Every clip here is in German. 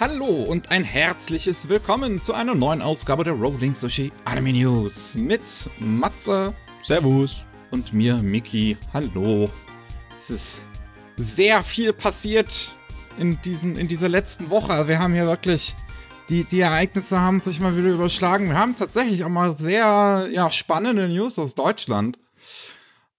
Hallo und ein herzliches Willkommen zu einer neuen Ausgabe der Rolling Sushi Anime News mit Matze Servus. und mir, Miki. Hallo. Es ist sehr viel passiert in, diesen, in dieser letzten Woche. Wir haben hier wirklich, die, die Ereignisse haben sich mal wieder überschlagen. Wir haben tatsächlich auch mal sehr ja, spannende News aus Deutschland.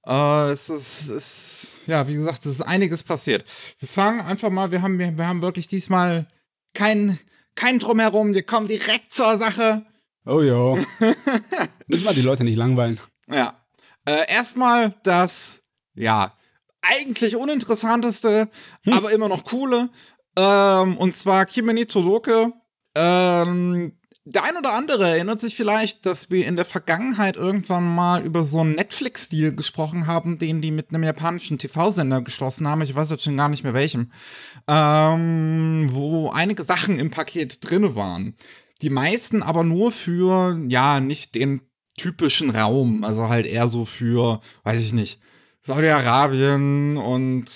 Äh, es ist, es, ja, wie gesagt, es ist einiges passiert. Wir fangen einfach mal, wir haben, wir, wir haben wirklich diesmal kein, kein Drumherum. Wir kommen direkt zur Sache. Oh ja. Müssen wir die Leute nicht langweilen. Ja. Äh, erstmal das, ja, eigentlich uninteressanteste, aber immer noch coole. Ähm, und zwar Kimeni Toloke. Ähm, der ein oder andere erinnert sich vielleicht, dass wir in der Vergangenheit irgendwann mal über so einen Netflix-Deal gesprochen haben, den die mit einem japanischen TV-Sender geschlossen haben. Ich weiß jetzt schon gar nicht mehr welchem. Ähm, wo einige Sachen im Paket drinne waren. Die meisten aber nur für, ja, nicht den typischen Raum. Also halt eher so für, weiß ich nicht, Saudi-Arabien und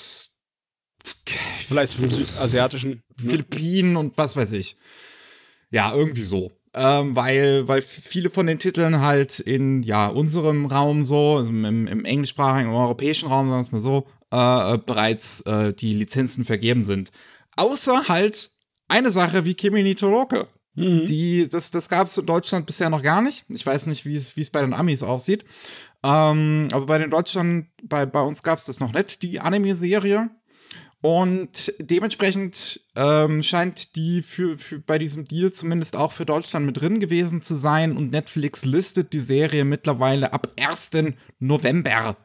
Vielleicht für den südasiatischen. Philippinen und was weiß ich. Ja, irgendwie so. Ähm, weil, weil viele von den Titeln halt in ja, unserem Raum so, also im, im englischsprachigen, im europäischen Raum, sagen wir es mal so, äh, bereits äh, die Lizenzen vergeben sind. Außer halt eine Sache wie Kimi Toloke. Die, das, das gab es in Deutschland bisher noch gar nicht. Ich weiß nicht, wie es wie es bei den Amis aussieht. Ähm, aber bei den Deutschland, bei, bei uns gab es das noch nicht, die Anime-Serie. Und dementsprechend ähm, scheint die für, für bei diesem Deal zumindest auch für Deutschland mit drin gewesen zu sein. Und Netflix listet die Serie mittlerweile ab 1. November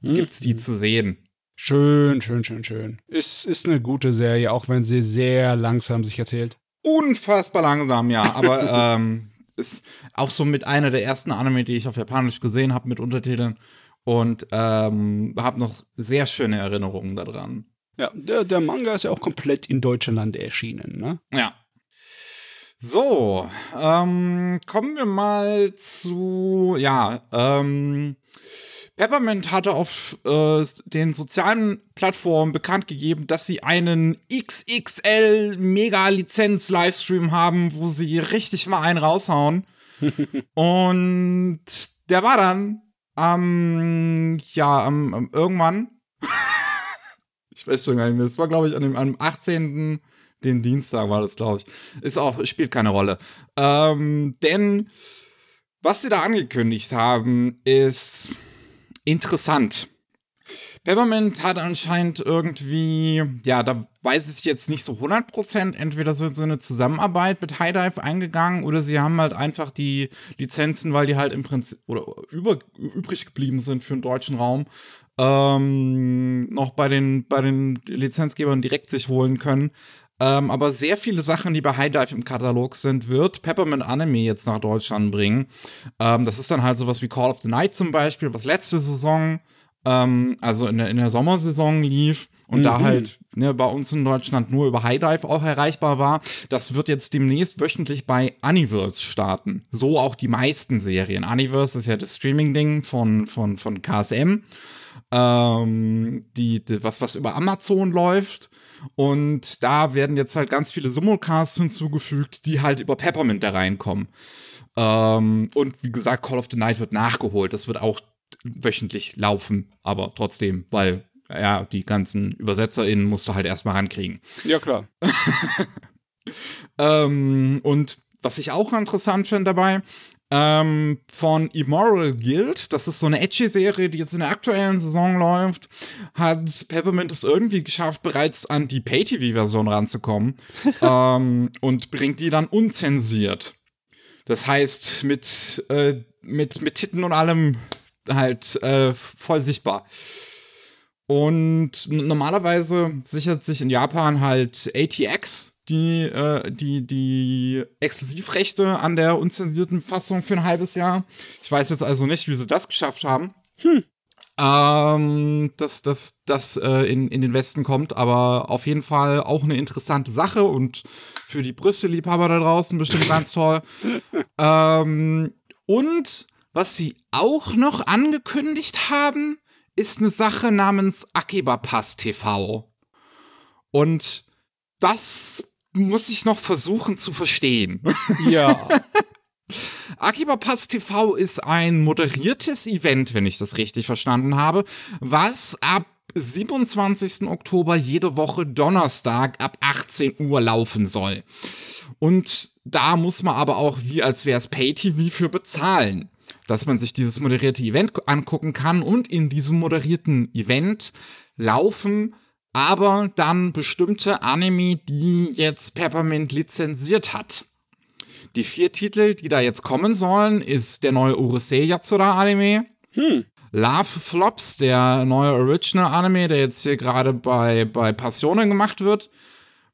gibt's die zu sehen. Schön, schön, schön, schön. Ist, ist eine gute Serie, auch wenn sie sehr langsam sich erzählt. Unfassbar langsam, ja. Aber ähm, ist auch so mit einer der ersten Anime, die ich auf Japanisch gesehen habe mit Untertiteln. Und ähm, habe noch sehr schöne Erinnerungen daran. Ja, der, der Manga ist ja auch komplett in Deutschland erschienen, ne? Ja. So, ähm, kommen wir mal zu, ja, ähm, Peppermint hatte auf äh, den sozialen Plattformen bekannt gegeben, dass sie einen XXL Mega-Lizenz-Livestream haben, wo sie richtig mal einen raushauen. Und der war dann am, ja, am, am irgendwann. Ich weiß schon gar nicht mehr. Das war, glaube ich, an dem, am 18. Den Dienstag war das, glaube ich. Ist auch, spielt keine Rolle. Ähm, denn was sie da angekündigt haben, ist interessant. Peppermint hat anscheinend irgendwie, ja, da weiß ich jetzt nicht so 100%, entweder so, eine Zusammenarbeit mit High Dive eingegangen oder sie haben halt einfach die Lizenzen, weil die halt im Prinzip oder über, übrig geblieben sind für den deutschen Raum, ähm, noch bei den, bei den Lizenzgebern direkt sich holen können. Ähm, aber sehr viele Sachen, die bei High Dive im Katalog sind, wird Peppermint Anime jetzt nach Deutschland bringen. Ähm, das ist dann halt sowas wie Call of the Night zum Beispiel, was letzte Saison, ähm, also in der, in der Sommersaison lief und da halt ne, bei uns in Deutschland nur über High Dive auch erreichbar war. Das wird jetzt demnächst wöchentlich bei Universe starten. So auch die meisten Serien. Universe ist ja das Streaming-Ding von, von, von KSM. Ähm, die, die, was, was über Amazon läuft. Und da werden jetzt halt ganz viele Simulcasts hinzugefügt, die halt über Peppermint da reinkommen. Ähm, und wie gesagt, Call of the Night wird nachgeholt. Das wird auch wöchentlich laufen, aber trotzdem, weil ja, die ganzen ÜbersetzerInnen musst du halt erstmal rankriegen. Ja, klar. Ähm, und was ich auch interessant finde dabei, ähm, von Immoral Guild, das ist so eine Edgy-Serie, die jetzt in der aktuellen Saison läuft, hat Peppermint es irgendwie geschafft, bereits an die Pay-TV-Version ranzukommen ähm, und bringt die dann unzensiert. Das heißt, mit, äh, mit, mit Titten und allem halt äh, voll sichtbar. Und normalerweise sichert sich in Japan halt ATX die, äh, die, die Exklusivrechte an der unzensierten Fassung für ein halbes Jahr. Ich weiß jetzt also nicht, wie sie das geschafft haben. Ähm, dass das, das äh, in, in den Westen kommt, aber auf jeden Fall auch eine interessante Sache und für die Brüste-Liebhaber da draußen bestimmt ganz toll. ähm, und was sie auch noch angekündigt haben, ist eine Sache namens Akiba Pass TV. Und das muss ich noch versuchen zu verstehen. Ja. Akiba Pass TV ist ein moderiertes Event, wenn ich das richtig verstanden habe, was ab 27. Oktober jede Woche Donnerstag ab 18 Uhr laufen soll. Und da muss man aber auch, wie als wäre es Pay-TV, für bezahlen, dass man sich dieses moderierte Event angucken kann. Und in diesem moderierten Event laufen aber dann bestimmte Anime, die jetzt Peppermint lizenziert hat. Die vier Titel, die da jetzt kommen sollen, ist der neue Urusei Yatsura Anime. Hm. Love Flops, der neue Original Anime, der jetzt hier gerade bei, bei Passionen gemacht wird.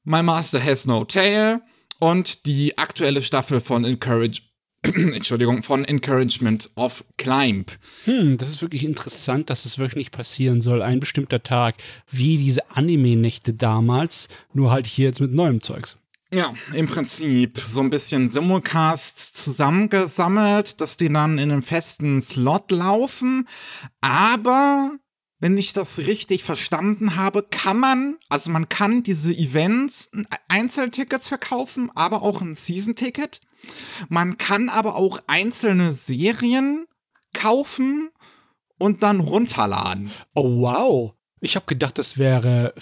My Master Has No Tail und die aktuelle Staffel von Encourage Entschuldigung, von Encouragement of Climb. Hm, das ist wirklich interessant, dass es wirklich nicht passieren soll. Ein bestimmter Tag, wie diese Anime-Nächte damals, nur halt hier jetzt mit neuem Zeugs. Ja, im Prinzip so ein bisschen Simulcasts zusammengesammelt, dass die dann in einem festen Slot laufen. Aber wenn ich das richtig verstanden habe, kann man, also man kann diese Events Einzeltickets verkaufen, aber auch ein Season-Ticket. Man kann aber auch einzelne Serien kaufen und dann runterladen. Oh wow. Ich habe gedacht, das wäre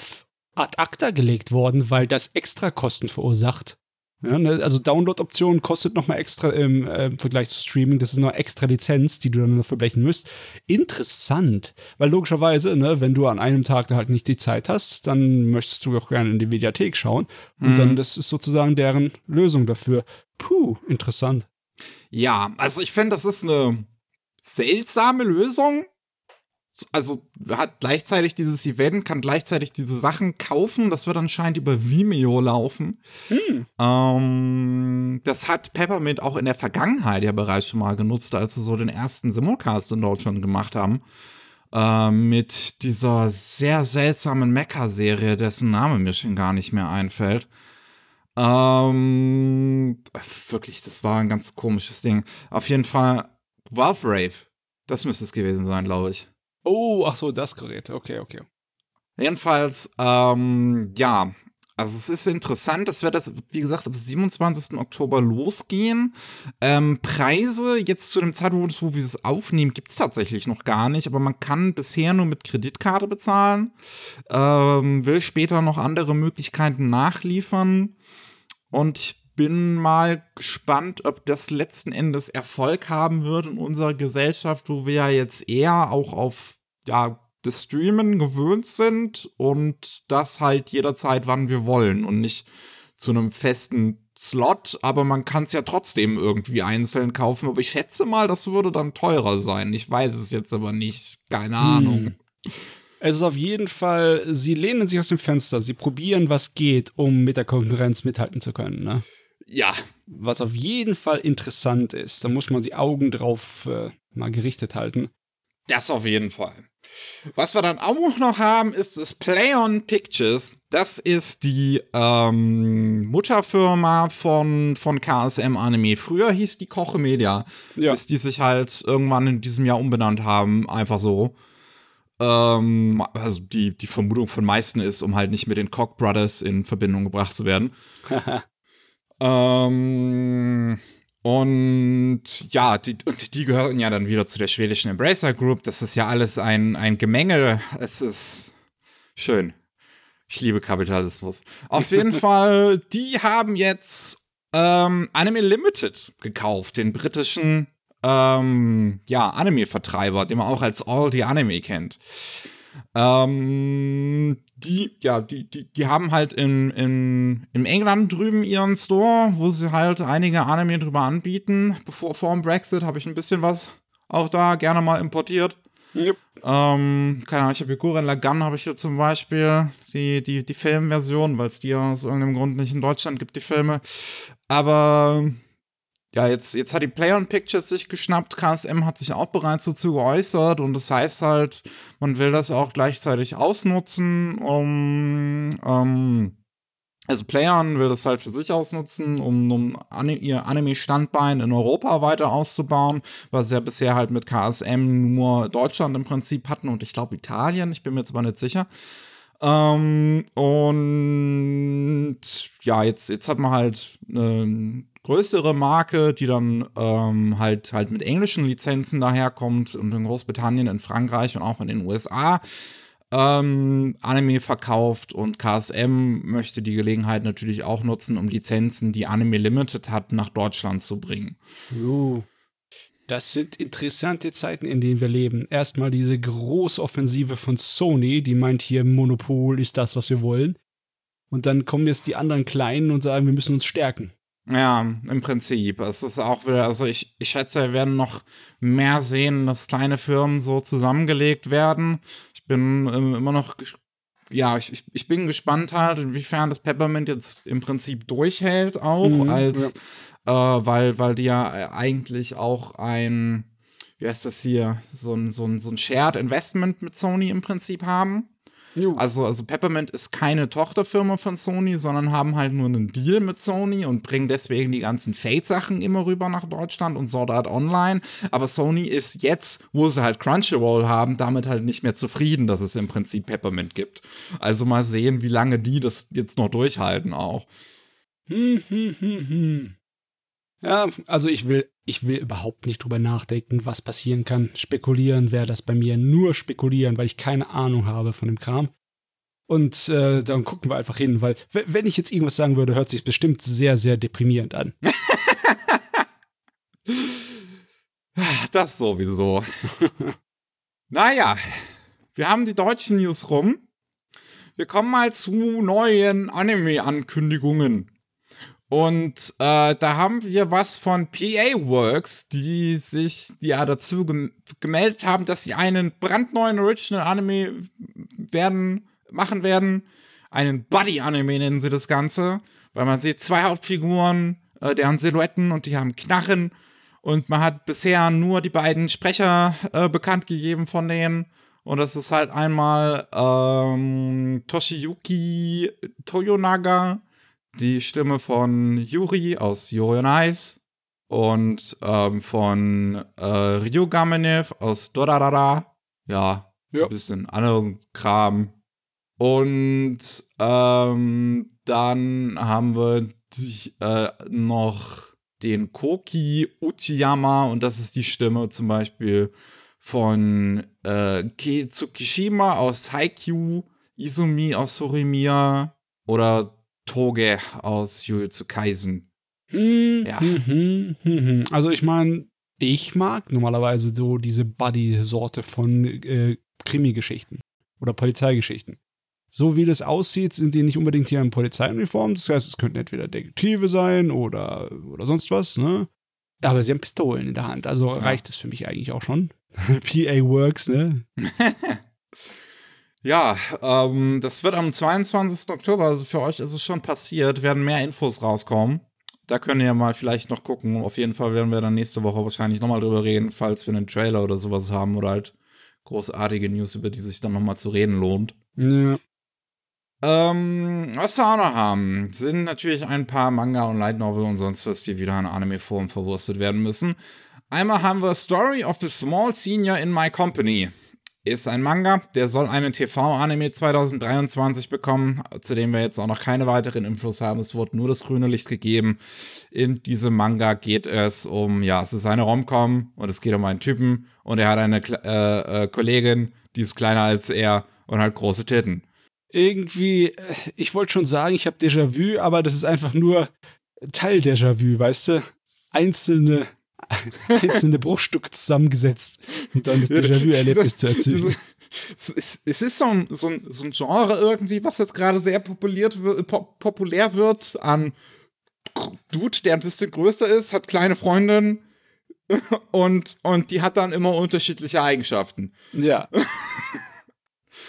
ad acta gelegt worden, weil das extra Kosten verursacht. Ja, ne? Also Download-Option kostet nochmal extra im, äh, Vergleich zu Streaming. Das ist noch extra Lizenz, die du dann dafür blechen müsst. Interessant, weil logischerweise, ne, wenn du an einem Tag da halt nicht die Zeit hast, dann möchtest du auch gerne in die Mediathek schauen. Und mhm. dann, das ist sozusagen deren Lösung dafür. Puh, interessant. Ja, also ich finde, das ist eine seltsame Lösung, also hat gleichzeitig dieses Event, kann gleichzeitig diese Sachen kaufen. Das wird anscheinend über Vimeo laufen. Hm. Ähm, das hat Peppermint auch in der Vergangenheit ja bereits schon mal genutzt, als sie so den ersten Simulcast in Deutschland gemacht haben. Äh, mit dieser sehr seltsamen Mecha-Serie, dessen Name mir schon gar nicht mehr einfällt. Ähm, wirklich, das war ein ganz komisches Ding. Auf jeden Fall, Wolf Rave. Das müsste es gewesen sein, glaube ich. Oh, ach so, das Gerät. Okay, okay. Jedenfalls, ähm, ja, also es ist interessant, das wird das, wie gesagt, am 27. Oktober losgehen. Ähm, Preise jetzt zu dem Zeitpunkt, wo wir es aufnehmen, gibt es tatsächlich noch gar nicht, aber man kann bisher nur mit Kreditkarte bezahlen. Ähm, will später noch andere Möglichkeiten nachliefern. Und ich bin mal gespannt, ob das letzten Endes Erfolg haben wird in unserer Gesellschaft, wo wir ja jetzt eher auch auf ja, das Streamen gewöhnt sind und das halt jederzeit, wann wir wollen und nicht zu einem festen Slot, aber man kann es ja trotzdem irgendwie einzeln kaufen. Aber ich schätze mal, das würde dann teurer sein. Ich weiß es jetzt aber nicht. Keine hm. Ahnung. Es ist auf jeden Fall, sie lehnen sich aus dem Fenster, sie probieren, was geht, um mit der Konkurrenz mithalten zu können. Ne? Ja. Was auf jeden Fall interessant ist, da muss man die Augen drauf äh, mal gerichtet halten. Das auf jeden Fall. Was wir dann auch noch haben, ist das Play on Pictures. Das ist die ähm, Mutterfirma von, von KSM Anime. Früher hieß die Koche Media, ja. bis die sich halt irgendwann in diesem Jahr umbenannt haben. Einfach so. Ähm, also die, die Vermutung von meisten ist, um halt nicht mit den Koch Brothers in Verbindung gebracht zu werden. ähm, und ja, die, und die gehören ja dann wieder zu der schwedischen Embracer Group. Das ist ja alles ein, ein Gemenge. Es ist schön. Ich liebe Kapitalismus. Auf jeden Fall, die haben jetzt ähm, Anime Limited gekauft, den britischen ähm, ja, Anime-Vertreiber, den man auch als All the Anime kennt. Ähm, die, ja, die, die, die haben halt in, in, in England drüben ihren Store, wo sie halt einige Anime drüber anbieten. Bevor vor dem Brexit habe ich ein bisschen was auch da gerne mal importiert. Yep. Ähm, keine Ahnung, ich habe hier Gurren Lagann habe ich hier zum Beispiel, die, die, die Filmversion, weil es die ja aus irgendeinem Grund nicht in Deutschland gibt, die Filme. Aber ja, jetzt, jetzt hat die Play on Pictures sich geschnappt, KSM hat sich auch bereits dazu geäußert und das heißt halt, man will das auch gleichzeitig ausnutzen, um, um also Playern will das halt für sich ausnutzen, um, um ihr Anime-Standbein in Europa weiter auszubauen, weil sie ja bisher halt mit KSM nur Deutschland im Prinzip hatten und ich glaube Italien, ich bin mir jetzt aber nicht sicher. Ähm, und ja, jetzt, jetzt hat man halt eine größere Marke, die dann ähm, halt, halt mit englischen Lizenzen daherkommt und in Großbritannien, in Frankreich und auch in den USA ähm, Anime verkauft und KSM möchte die Gelegenheit natürlich auch nutzen, um Lizenzen, die Anime Limited hat, nach Deutschland zu bringen. Uh, das sind interessante Zeiten, in denen wir leben. Erstmal diese große Offensive von Sony, die meint hier, Monopol ist das, was wir wollen. Und dann kommen jetzt die anderen Kleinen und sagen, wir müssen uns stärken. Ja, im Prinzip. Es ist auch wieder, also ich, ich schätze, wir werden noch mehr sehen, dass kleine Firmen so zusammengelegt werden. Ich bin ähm, immer noch, ja, ich, ich, ich bin gespannt halt, inwiefern das Peppermint jetzt im Prinzip durchhält auch, mhm, als, ja. äh, weil, weil die ja eigentlich auch ein, wie heißt das hier, so ein, so ein, so ein Shared Investment mit Sony im Prinzip haben. Also, also Peppermint ist keine Tochterfirma von Sony, sondern haben halt nur einen Deal mit Sony und bringen deswegen die ganzen Fate-Sachen immer rüber nach Deutschland und Sword Art Online. Aber Sony ist jetzt, wo sie halt Crunchyroll haben, damit halt nicht mehr zufrieden, dass es im Prinzip Peppermint gibt. Also mal sehen, wie lange die das jetzt noch durchhalten auch. Hm, hm, hm, hm. Ja, also ich will, ich will überhaupt nicht drüber nachdenken, was passieren kann. Spekulieren wäre das bei mir nur spekulieren, weil ich keine Ahnung habe von dem Kram. Und äh, dann gucken wir einfach hin, weil wenn ich jetzt irgendwas sagen würde, hört sich bestimmt sehr, sehr deprimierend an. das sowieso. naja, wir haben die deutschen News rum. Wir kommen mal zu neuen Anime-Ankündigungen. Und äh, da haben wir was von PA Works, die sich ja dazu gem gemeldet haben, dass sie einen brandneuen Original Anime werden, machen werden. Einen Buddy Anime nennen sie das Ganze, weil man sieht zwei Hauptfiguren, äh, deren Silhouetten und die haben Knarren. Und man hat bisher nur die beiden Sprecher äh, bekannt gegeben von denen. Und das ist halt einmal ähm, Toshiyuki Toyonaga die Stimme von Yuri aus Yuri on Ice und ähm, von äh, Ryu Gamenev aus Dorarara. Ja, ja. ein bisschen anderen Kram. Und ähm, dann haben wir die, äh, noch den Koki Uchiyama und das ist die Stimme zum Beispiel von äh, Kei Tsukishima aus Haikyuu, Izumi aus Horimiya oder Toge aus Jujutsu Kaisen. Hm, ja. Hm, hm, hm, hm. also ich meine, ich mag normalerweise so diese Buddy-Sorte von äh, Krimi-Geschichten oder Polizeigeschichten. So wie das aussieht, sind die nicht unbedingt hier in Polizeiuniform. Das heißt, es könnten entweder Detektive sein oder, oder sonst was, ne? Aber sie haben Pistolen in der Hand, also ja. reicht es für mich eigentlich auch schon. PA Works, ne? Ja, ähm, das wird am 22. Oktober, also für euch ist es schon passiert, werden mehr Infos rauskommen. Da könnt ihr mal vielleicht noch gucken. Auf jeden Fall werden wir dann nächste Woche wahrscheinlich nochmal drüber reden, falls wir einen Trailer oder sowas haben oder halt großartige News, über die sich dann nochmal zu reden lohnt. Ja. Ähm, was wir auch noch haben, sind natürlich ein paar Manga und Light Novel und sonst was, die wieder in Anime-Form verwurstet werden müssen. Einmal haben wir Story of the Small Senior in My Company ist ein Manga, der soll einen TV-Anime 2023 bekommen, zu dem wir jetzt auch noch keine weiteren Infos haben. Es wurde nur das grüne Licht gegeben. In diesem Manga geht es um, ja, es ist eine Romcom und es geht um einen Typen und er hat eine äh, äh, Kollegin, die ist kleiner als er und hat große Titten. Irgendwie, äh, ich wollte schon sagen, ich habe Déjà-vu, aber das ist einfach nur Teil Déjà-vu, weißt du? Einzelne einzelne Bruchstücke zusammengesetzt und dann das Déjà-vu-Erlebnis zu erzählen. Es ist so ein, so, ein, so ein Genre irgendwie, was jetzt gerade sehr populiert, populär wird an Dude, der ein bisschen größer ist, hat kleine Freundin und, und die hat dann immer unterschiedliche Eigenschaften. Ja.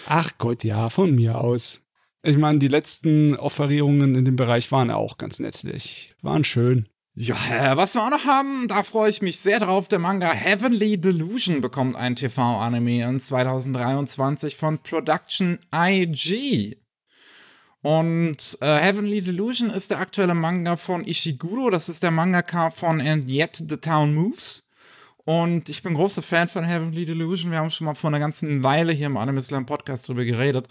Ach Gott, ja, von mir aus. Ich meine, die letzten Offerierungen in dem Bereich waren auch ganz nützlich. Waren schön. Ja, was wir auch noch haben, da freue ich mich sehr drauf. Der Manga Heavenly Delusion bekommt ein TV-Anime in 2023 von Production IG. Und äh, Heavenly Delusion ist der aktuelle Manga von Ishiguro. Das ist der Mangaka von And Yet the Town Moves. Und ich bin großer Fan von Heavenly Delusion. Wir haben schon mal vor einer ganzen Weile hier im Anime Slam Podcast drüber geredet.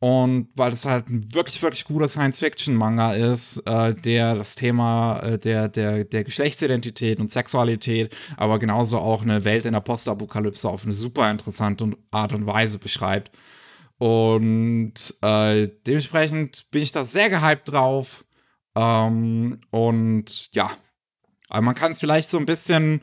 Und weil es halt ein wirklich, wirklich guter Science-Fiction-Manga ist, äh, der das Thema äh, der, der, der Geschlechtsidentität und Sexualität, aber genauso auch eine Welt in der Postapokalypse auf eine super interessante Art und Weise beschreibt. Und äh, dementsprechend bin ich da sehr gehypt drauf. Ähm, und ja, aber man kann es vielleicht so ein bisschen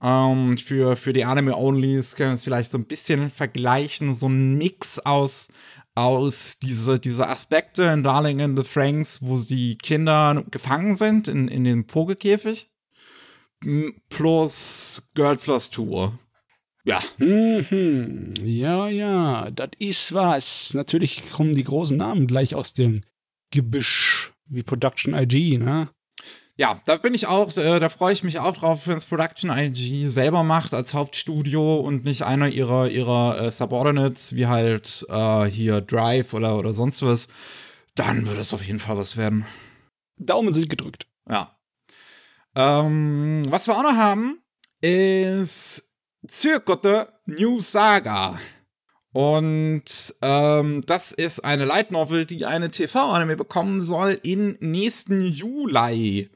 ähm, für, für die Anime-Onlys können es vielleicht so ein bisschen vergleichen, so ein Mix aus aus diese, diese Aspekte in Darling in the Franks, wo die Kinder gefangen sind in, in dem Vogelkäfig, plus Girls Lost Tour. Ja. Mhm. Ja, ja, das ist was. Natürlich kommen die großen Namen gleich aus dem Gebüsch, wie Production IG, ne? Ja, da bin ich auch, äh, da freue ich mich auch drauf, wenn es Production IG selber macht als Hauptstudio und nicht einer ihrer, ihrer äh, Subordinates, wie halt äh, hier Drive oder, oder sonst was. Dann wird es auf jeden Fall was werden. Daumen sind gedrückt. Ja. Ähm, was wir auch noch haben, ist Zirkote New Saga. Und ähm, das ist eine Light Novel, die eine TV-Anime bekommen soll in nächsten Juli.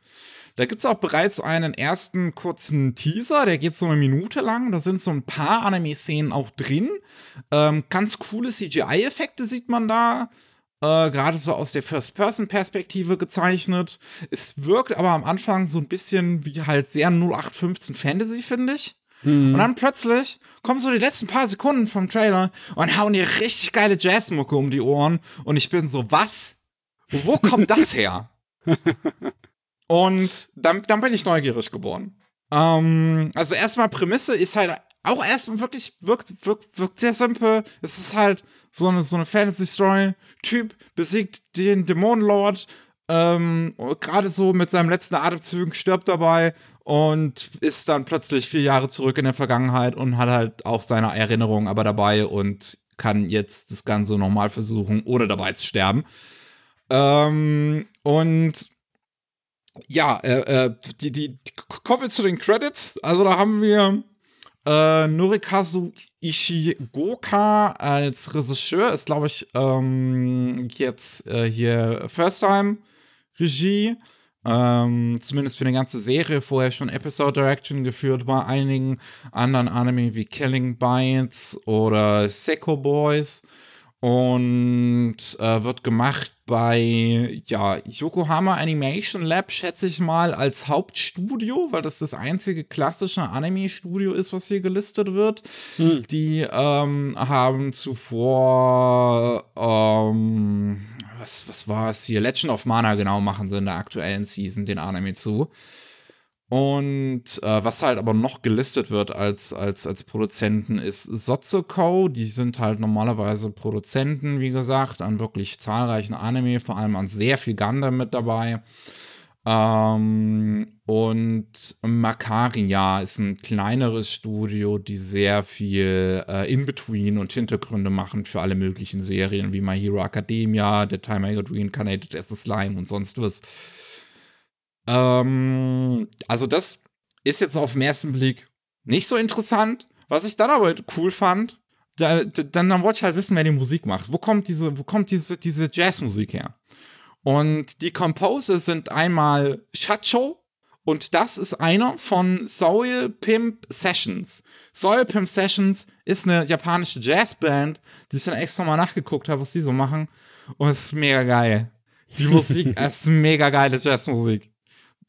Da gibt es auch bereits einen ersten kurzen Teaser, der geht so eine Minute lang. Da sind so ein paar Anime-Szenen auch drin. Ähm, ganz coole CGI-Effekte sieht man da. Äh, Gerade so aus der First-Person-Perspektive gezeichnet. Es wirkt aber am Anfang so ein bisschen wie halt sehr 0815 Fantasy, finde ich. Mhm. Und dann plötzlich kommen so die letzten paar Sekunden vom Trailer und hauen dir richtig geile Jazzmucke um die Ohren. Und ich bin so, was? Wo kommt das her? Und dann, dann bin ich neugierig geworden. Ähm, also erstmal Prämisse ist halt auch erstmal wirklich, wirkt, wirkt, wirkt sehr simpel. Es ist halt so eine, so eine Fantasy-Story. Typ besiegt den Dämonenlord, ähm, gerade so mit seinem letzten Atemzug stirbt dabei und ist dann plötzlich vier Jahre zurück in der Vergangenheit und hat halt auch seine Erinnerungen aber dabei und kann jetzt das Ganze nochmal versuchen, ohne dabei zu sterben. Ähm, und ja, äh, äh, die, die, kommen wir zu den Credits. Also da haben wir äh, Norikazu Ishigoka als Regisseur, ist glaube ich ähm, jetzt äh, hier First Time Regie. Ähm, zumindest für eine ganze Serie vorher schon Episode Direction geführt bei einigen anderen Anime wie Killing Bites oder Seko Boys und äh, wird gemacht bei ja, Yokohama Animation Lab, schätze ich mal, als Hauptstudio, weil das das einzige klassische Anime-Studio ist, was hier gelistet wird. Hm. Die ähm, haben zuvor, ähm, was, was war es hier? Legend of Mana, genau, machen sie in der aktuellen Season den Anime zu. Und äh, was halt aber noch gelistet wird als, als, als Produzenten ist Sotsuko. Die sind halt normalerweise Produzenten, wie gesagt, an wirklich zahlreichen Anime, vor allem an sehr viel Gundam mit dabei. Ähm, und Makaria ist ein kleineres Studio, die sehr viel äh, In-Between und Hintergründe machen für alle möglichen Serien, wie My Hero Academia, The Time I Got Reincarnated as a Slime und sonst was. Ähm, also das ist jetzt auf den ersten Blick nicht so interessant. Was ich dann aber cool fand, da, dann, dann wollte ich halt wissen, wer die Musik macht. Wo kommt diese, wo kommt diese, diese Jazzmusik her? Und die Composer sind einmal Chacho und das ist einer von Soul Pimp Sessions. Soul Pimp Sessions ist eine japanische Jazzband, die ich dann extra mal nachgeguckt habe, was die so machen. Und es ist mega geil. Die Musik ist mega geile Jazzmusik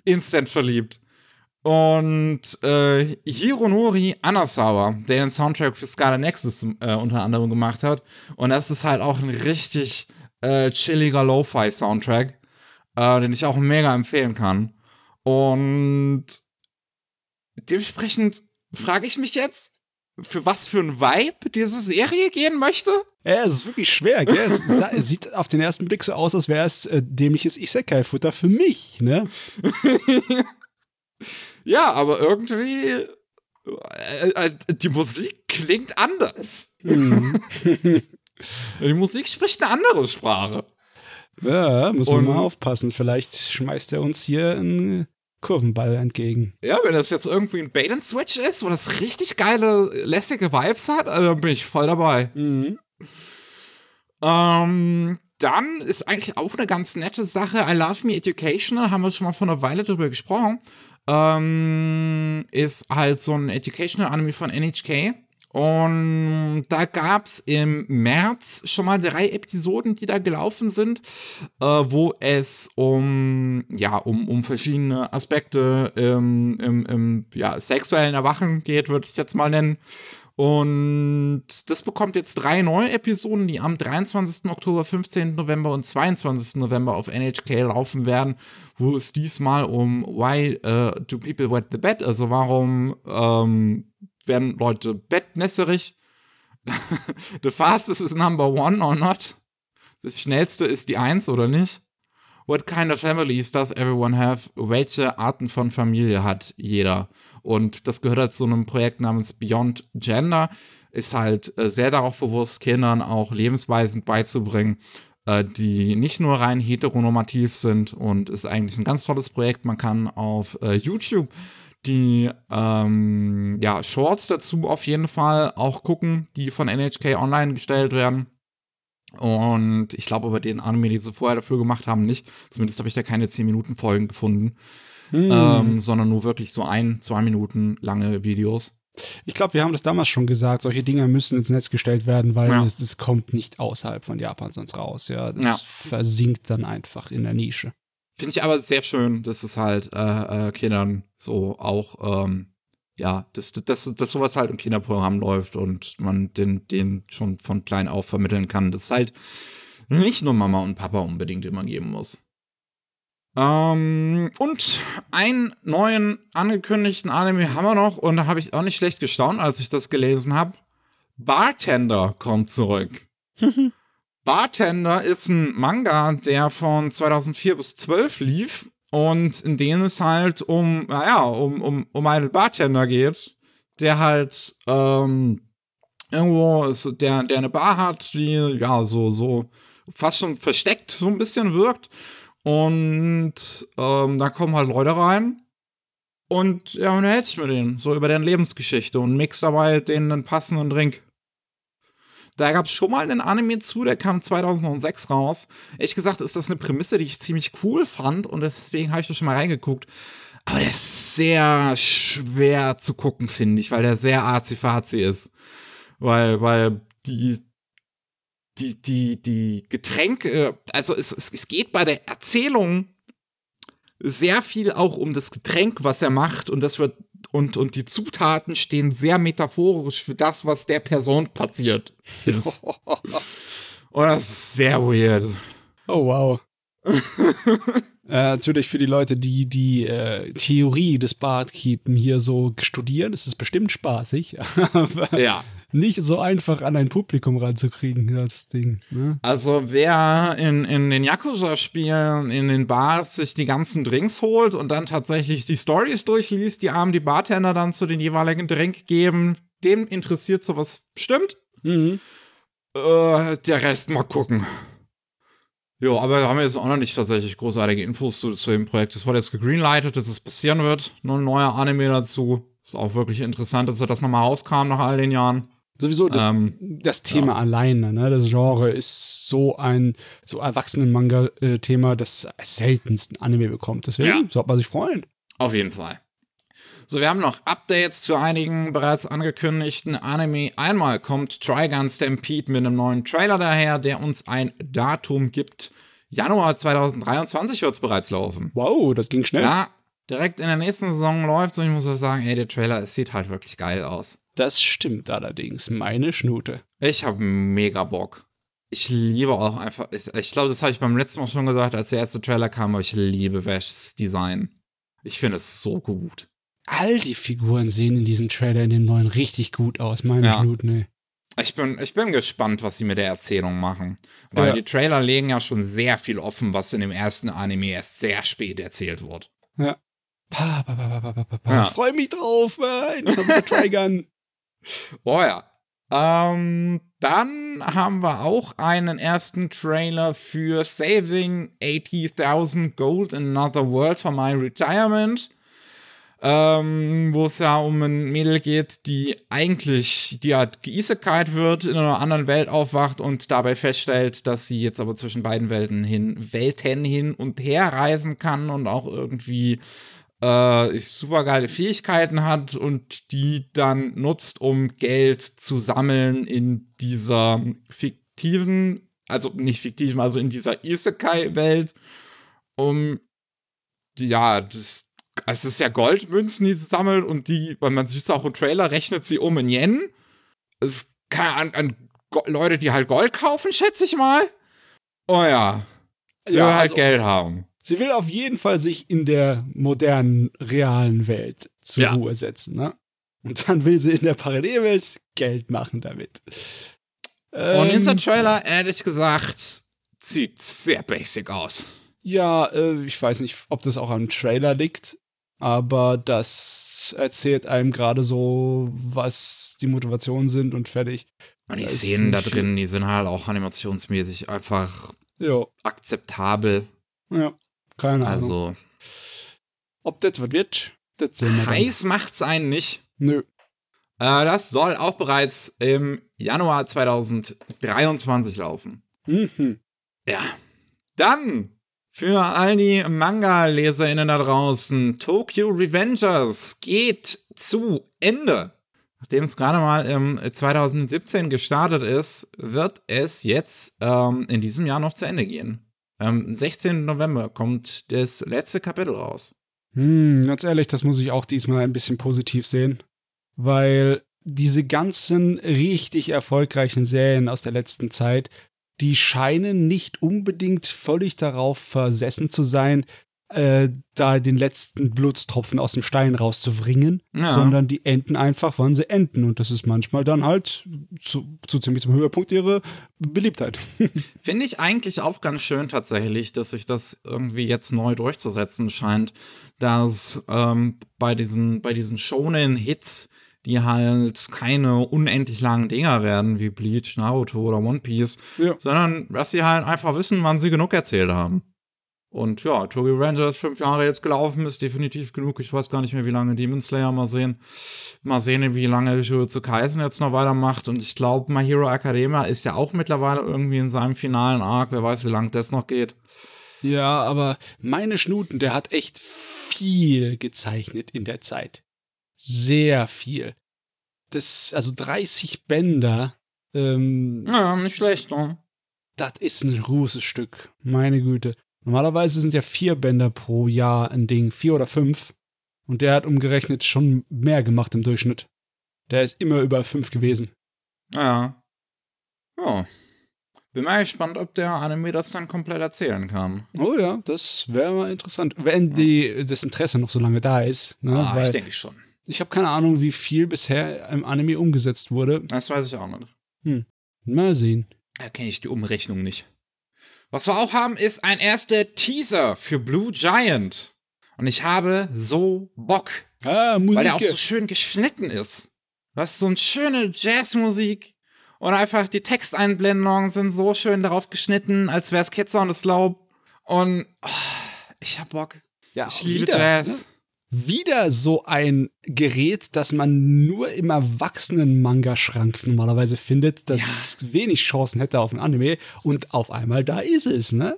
instant verliebt. Und äh, Hironori Anasawa, der den Soundtrack für Scarlet Nexus äh, unter anderem gemacht hat. Und das ist halt auch ein richtig äh, chilliger Lo-Fi-Soundtrack, äh, den ich auch mega empfehlen kann. Und dementsprechend frage ich mich jetzt, für was für ein Vibe diese Serie gehen möchte? Ja, es ist wirklich schwer, gell? Es sieht auf den ersten Blick so aus, als wäre es äh, dämliches Isekai-Futter für mich, ne? ja, aber irgendwie äh, äh, die Musik klingt anders. Mhm. die Musik spricht eine andere Sprache. Ja, muss man Und, mal aufpassen. Vielleicht schmeißt er uns hier ein Kurvenball entgegen. Ja, wenn das jetzt irgendwie ein Bait-and-Switch ist, wo das richtig geile, lässige Vibes hat, also dann bin ich voll dabei. Mhm. Ähm, dann ist eigentlich auch eine ganz nette Sache. I Love Me Educational, haben wir schon mal vor einer Weile drüber gesprochen. Ähm, ist halt so ein Educational Anime von NHK. Und da gab es im März schon mal drei Episoden, die da gelaufen sind, äh, wo es um, ja, um, um verschiedene Aspekte im, im, im ja, sexuellen Erwachen geht, würde ich jetzt mal nennen. Und das bekommt jetzt drei neue Episoden, die am 23. Oktober, 15. November und 22. November auf NHK laufen werden, wo es diesmal um Why uh, do people wet the bed, also warum ähm, werden Leute bettnässerig. The fastest is number one or not? Das schnellste ist die Eins oder nicht? What kind of families does everyone have? Welche Arten von Familie hat jeder? Und das gehört halt zu einem Projekt namens Beyond Gender. Ist halt äh, sehr darauf bewusst, Kindern auch Lebensweisen beizubringen, äh, die nicht nur rein heteronormativ sind. Und ist eigentlich ein ganz tolles Projekt. Man kann auf äh, YouTube die ähm, ja, Shorts dazu auf jeden Fall auch gucken, die von NHK online gestellt werden. Und ich glaube aber den Anime, die sie vorher dafür gemacht haben, nicht. Zumindest habe ich da keine 10-Minuten-Folgen gefunden. Hm. Ähm, sondern nur wirklich so ein, zwei Minuten lange Videos. Ich glaube, wir haben das damals schon gesagt, solche Dinge müssen ins Netz gestellt werden, weil ja. es, es, kommt nicht außerhalb von Japan sonst raus. Ja, das ja. versinkt dann einfach in der Nische. Finde ich aber sehr schön, dass es halt äh, äh, Kindern so auch, ähm, ja, dass, dass, dass sowas halt im Kinderprogramm läuft und man den, den schon von klein auf vermitteln kann, dass es halt nicht nur Mama und Papa unbedingt immer geben muss. Ähm, und einen neuen angekündigten Anime haben wir noch und da habe ich auch nicht schlecht gestaunt, als ich das gelesen habe. Bartender kommt zurück. Bartender ist ein Manga, der von 2004 bis 12 lief und in dem es halt um, naja, um, um, um einen Bartender geht, der halt ähm, irgendwo, ist, der, der eine Bar hat, die ja so, so fast schon versteckt so ein bisschen wirkt. Und ähm, da kommen halt Leute rein und er unterhält sich mit denen, so über deren Lebensgeschichte und mixt dabei denen einen passenden Drink. Da gab es schon mal einen Anime zu, der kam 2006 raus. Ehrlich gesagt ist das eine Prämisse, die ich ziemlich cool fand und deswegen habe ich da schon mal reingeguckt. Aber der ist sehr schwer zu gucken, finde ich, weil der sehr arzi-fazi ist. Weil, weil die, die, die, die Getränke, also es, es, es geht bei der Erzählung sehr viel auch um das Getränk, was er macht und das wird und, und die Zutaten stehen sehr metaphorisch für das, was der Person passiert ist. und das ist sehr weird. Oh, wow. äh, natürlich für die Leute, die die äh, Theorie des Bartkeepen hier so studieren, ist es bestimmt spaßig. ja nicht so einfach an ein Publikum ranzukriegen, das Ding. Ne? Also wer in, in den Yakuza-Spielen, in den Bars sich die ganzen Drinks holt und dann tatsächlich die Stories durchliest, die einem die Bartender dann zu den jeweiligen Drink geben, dem interessiert sowas bestimmt. Mhm. Äh, der Rest mal gucken. Jo, aber da haben wir jetzt auch noch nicht tatsächlich großartige Infos zu, zu dem Projekt. Es wurde jetzt gegreenlightet, dass es passieren wird. Nur ein neuer Anime dazu. Ist auch wirklich interessant, dass er das nochmal rauskam nach all den Jahren. Sowieso das, ähm, das Thema ja. alleine, ne? Das Genre ist so ein so Erwachsenen-Manga-Thema, das seltensten Anime bekommt. Deswegen ja. sollte man sich freuen. Auf jeden Fall. So, wir haben noch Updates zu einigen bereits angekündigten Anime. Einmal kommt Trigun Stampede mit einem neuen Trailer daher, der uns ein Datum gibt. Januar 2023 wird es bereits laufen. Wow, das ging schnell. Ja, direkt in der nächsten Saison läuft und ich muss auch sagen, ey, der Trailer, es sieht halt wirklich geil aus. Das stimmt allerdings, meine Schnute. Ich habe mega Bock. Ich liebe auch einfach, ich, ich glaube, das habe ich beim letzten Mal schon gesagt, als der erste Trailer kam, aber ich liebe Vash's Design. Ich finde es so gut. All die Figuren sehen in diesem Trailer in dem neuen richtig gut aus, meine ja. Schnute, ne. Ich bin, ich bin gespannt, was sie mit der Erzählung machen. Weil ja. die Trailer legen ja schon sehr viel offen, was in dem ersten Anime erst sehr spät erzählt wird. Ja. Pa, pa, pa. Ja. Ich freue mich drauf, Mann. Trigun. Oh ja. Ähm, dann haben wir auch einen ersten Trailer für Saving 80.000 Gold in Another World for My Retirement. ähm, wo es ja um ein Mädel geht, die eigentlich, die halt geisekite wird, in einer anderen Welt aufwacht und dabei feststellt, dass sie jetzt aber zwischen beiden Welten hin, Welten hin und her reisen kann und auch irgendwie äh, super geile Fähigkeiten hat und die dann nutzt, um Geld zu sammeln in dieser fiktiven, also nicht fiktiven, also in dieser Isekai-Welt, um ja, das, es ist ja Goldmünzen, die sie sammelt und die, weil man sieht es auch im Trailer, rechnet sie um in Yen. Also, an, an Leute, die halt Gold kaufen, schätze ich mal. Oh ja. Sie ja, halt also, Geld haben. Sie will auf jeden Fall sich in der modernen, realen Welt zur ja. Ruhe setzen, ne? Und dann will sie in der Parallelwelt Geld machen damit. Und ähm, dieser Trailer, ehrlich gesagt, sieht sehr basic aus. Ja, äh, ich weiß nicht, ob das auch am Trailer liegt, aber das erzählt einem gerade so, was die Motivationen sind und fertig. Und die Szenen da drin, die sind halt auch animationsmäßig einfach jo. akzeptabel. Ja. Keine Ahnung. Also. Ob das was wird, das sehen wir Heiß dann. macht's einen nicht. Nö. Äh, das soll auch bereits im Januar 2023 laufen. Mhm. Ja. Dann für all die Manga-LeserInnen da draußen, Tokyo Revengers geht zu Ende. Nachdem es gerade mal im 2017 gestartet ist, wird es jetzt ähm, in diesem Jahr noch zu Ende gehen. Am 16. November kommt das letzte Kapitel raus. Hm, ganz ehrlich, das muss ich auch diesmal ein bisschen positiv sehen. Weil diese ganzen richtig erfolgreichen Serien aus der letzten Zeit, die scheinen nicht unbedingt völlig darauf versessen zu sein, äh, da den letzten Blutstropfen aus dem Stein rauszubringen, ja. sondern die enden einfach, wann sie enden. Und das ist manchmal dann halt zu, zu ziemlich zum Höhepunkt ihre Beliebtheit. Finde ich eigentlich auch ganz schön tatsächlich, dass sich das irgendwie jetzt neu durchzusetzen scheint, dass ähm, bei diesen, bei diesen Shonen-Hits die halt keine unendlich langen Dinger werden wie Bleach, Naruto oder One Piece, ja. sondern dass sie halt einfach wissen, wann sie genug erzählt haben. Und ja, Tokyo Ranger ist fünf Jahre jetzt gelaufen, ist definitiv genug. Ich weiß gar nicht mehr, wie lange Demon Slayer mal sehen. Mal sehen, wie lange Jujutsu Kaisen jetzt noch weitermacht. Und ich glaube, My Hero Academia ist ja auch mittlerweile irgendwie in seinem finalen Arc. Wer weiß, wie lange das noch geht. Ja, aber meine Schnuten, der hat echt viel gezeichnet in der Zeit. Sehr viel. Das, also 30 Bänder. Ähm, ja, nicht schlecht, ne? Das ist ein großes Stück. Meine Güte. Normalerweise sind ja vier Bänder pro Jahr ein Ding, vier oder fünf. Und der hat umgerechnet schon mehr gemacht im Durchschnitt. Der ist immer über fünf gewesen. Ja. Ja. Bin mal gespannt, ob der Anime das dann komplett erzählen kann. Oh ja, das wäre mal interessant. Wenn die, das Interesse noch so lange da ist. Ne? Ah, Weil ich denke schon. Ich habe keine Ahnung, wie viel bisher im Anime umgesetzt wurde. Das weiß ich auch nicht. Hm. Mal sehen. Da kenne ich die Umrechnung nicht. Was wir auch haben, ist ein erster Teaser für Blue Giant. Und ich habe so Bock. Ah, Musik. Weil der auch so schön geschnitten ist. Hast so eine schöne Jazzmusik. Und einfach die Texteinblendungen sind so schön darauf geschnitten, als wäre es Ketzer und das Laub. Und oh, ich hab Bock. Ja, ich liebe wieder, Jazz. Ne? Wieder so ein Gerät, das man nur im Erwachsenen-Manga-Schrank normalerweise findet, das ja. wenig Chancen hätte auf ein Anime. Und auf einmal da ist es, ne?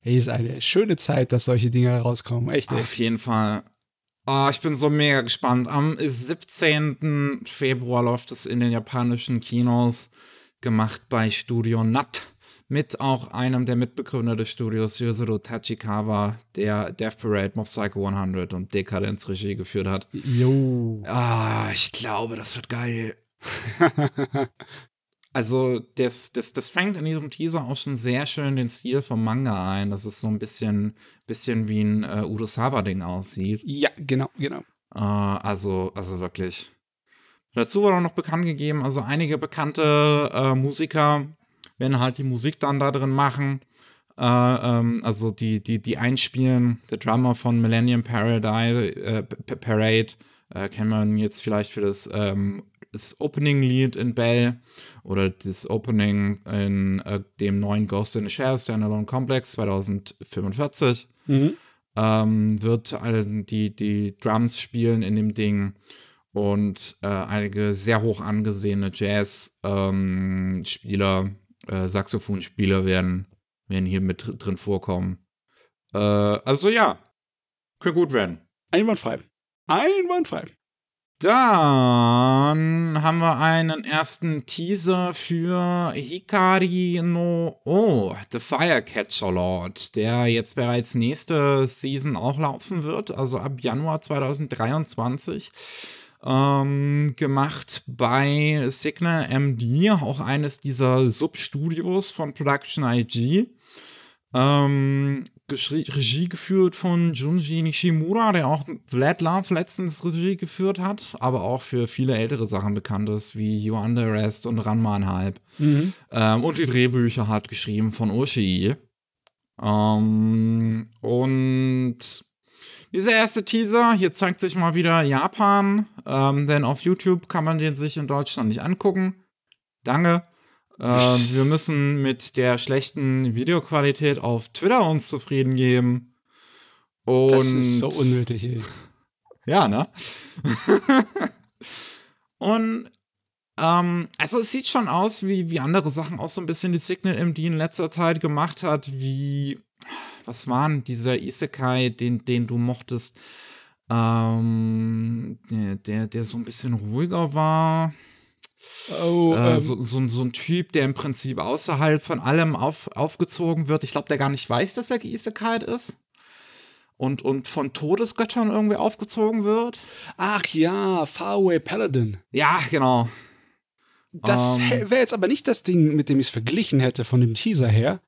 Hey, ist eine schöne Zeit, dass solche Dinge herauskommen. Echt. Auf echt. jeden Fall. Oh, ich bin so mega gespannt. Am 17. Februar läuft es in den japanischen Kinos, gemacht bei Studio Nut mit auch einem der Mitbegründer des Studios, Yuzuru Tachikawa, der Death Parade, Mob Psycho 100 und Dekadence Regie geführt hat. Jo. Ah, ich glaube, das wird geil. also, das, das, das fängt in diesem Teaser auch schon sehr schön den Stil vom Manga ein, dass es so ein bisschen, bisschen wie ein äh, Urusawa-Ding aussieht. Ja, genau, genau. Äh, also, also wirklich. Dazu wurde auch noch bekannt gegeben, also einige bekannte äh, Musiker werden halt die Musik dann da drin machen. Äh, ähm, also die, die, die einspielen. Der Drummer von Millennium Paradise, äh, Parade äh, kennt man jetzt vielleicht für das, ähm, das Opening-Lied in Bell oder das Opening in äh, dem neuen Ghost in the Shell Standalone Complex 2045. Mhm. ähm, wird äh, die, die Drums spielen in dem Ding und äh, einige sehr hoch angesehene Jazz-Spieler, ähm, äh, Saxophonspieler werden, werden hier mit drin vorkommen. Äh, also ja, könnte gut werden. Einwandfrei. Einwandfrei. Dann haben wir einen ersten Teaser für Hikari no Oh, The Firecatcher Lord, der jetzt bereits nächste Season auch laufen wird, also ab Januar 2023. Ähm, gemacht bei Signal MD, auch eines dieser Substudios von Production IG. Ähm, Regie geführt von Junji Nishimura, der auch Vlad Love letztens Regie geführt hat, aber auch für viele ältere Sachen bekannt ist, wie You Under Arrest und Ranman Halb. Mhm. Ähm, und die Drehbücher hat geschrieben von Oshii. Ähm, und dieser erste Teaser, hier zeigt sich mal wieder Japan, ähm, denn auf YouTube kann man den sich in Deutschland nicht angucken. Danke. Äh, wir müssen mit der schlechten Videoqualität auf Twitter uns zufrieden geben. Und das ist so unnötig, ey. Ja, ne? und ähm, also es sieht schon aus, wie, wie andere Sachen auch so ein bisschen die Signal MD in letzter Zeit gemacht hat, wie, was waren dieser Isekai, den, den du mochtest, ähm, der, der, der so ein bisschen ruhiger war. Oh, äh, ähm. so, so, so, ein Typ, der im Prinzip außerhalb von allem auf, aufgezogen wird. Ich glaube, der gar nicht weiß, dass er Isekai ist. Und, und von Todesgöttern irgendwie aufgezogen wird. Ach ja, Faraway Paladin. Ja, genau. Das ähm. wäre jetzt aber nicht das Ding, mit dem ich es verglichen hätte von dem Teaser her.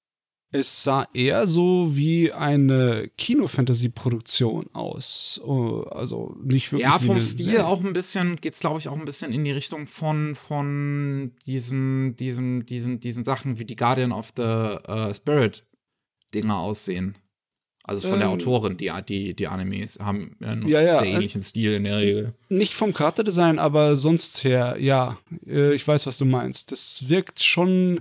Es sah eher so wie eine Kino-Fantasy-Produktion aus. Oh, also nicht wirklich. Ja, vom Stil Serie. auch ein bisschen, geht es, glaube ich, auch ein bisschen in die Richtung von, von diesen, diesen, diesen, diesen Sachen wie die Guardian of the uh, Spirit Dinger aussehen. Also von ähm, der Autorin, die, die, die Animes haben einen ja, ja, sehr äh, ähnlichen äh, Stil in der Regel. Nicht vom Charakterdesign, aber sonst her, ja. Äh, ich weiß, was du meinst. Das wirkt schon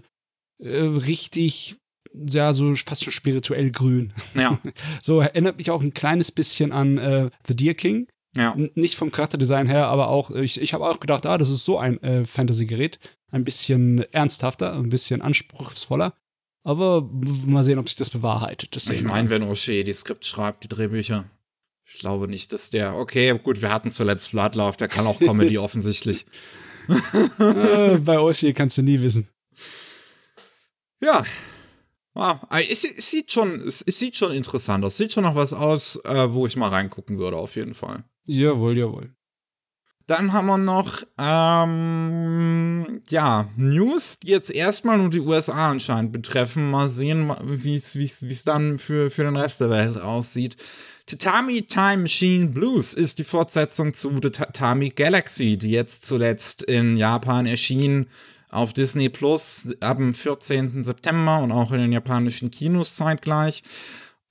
äh, richtig ja, so fast schon spirituell grün. Ja. so erinnert mich auch ein kleines bisschen an äh, The Deer King. Ja. Nicht vom Charakterdesign her, aber auch, ich, ich habe auch gedacht, ah, das ist so ein äh, Fantasy-Gerät. Ein bisschen ernsthafter, ein bisschen anspruchsvoller. Aber mal sehen, ob sich das bewahrheitet. Das ich meine, wenn O'Shea die Skripts schreibt, die Drehbücher. Ich glaube nicht, dass der. Okay, gut, wir hatten zuletzt Flatlauf, der kann auch Comedy offensichtlich. äh, bei O'Shea kannst du nie wissen. Ja, Ah, es, es, sieht schon, es, es, sieht schon interessant aus. Sieht schon noch was aus, äh, wo ich mal reingucken würde, auf jeden Fall. Jawohl, jawohl. Dann haben wir noch, ähm, ja, News, die jetzt erstmal nur die USA anscheinend betreffen. Mal sehen, wie es dann für, für den Rest der Welt aussieht. Tatami Time Machine Blues ist die Fortsetzung zu The Tatami Galaxy, die jetzt zuletzt in Japan erschien auf Disney Plus ab dem 14. September und auch in den japanischen Kinos zeitgleich.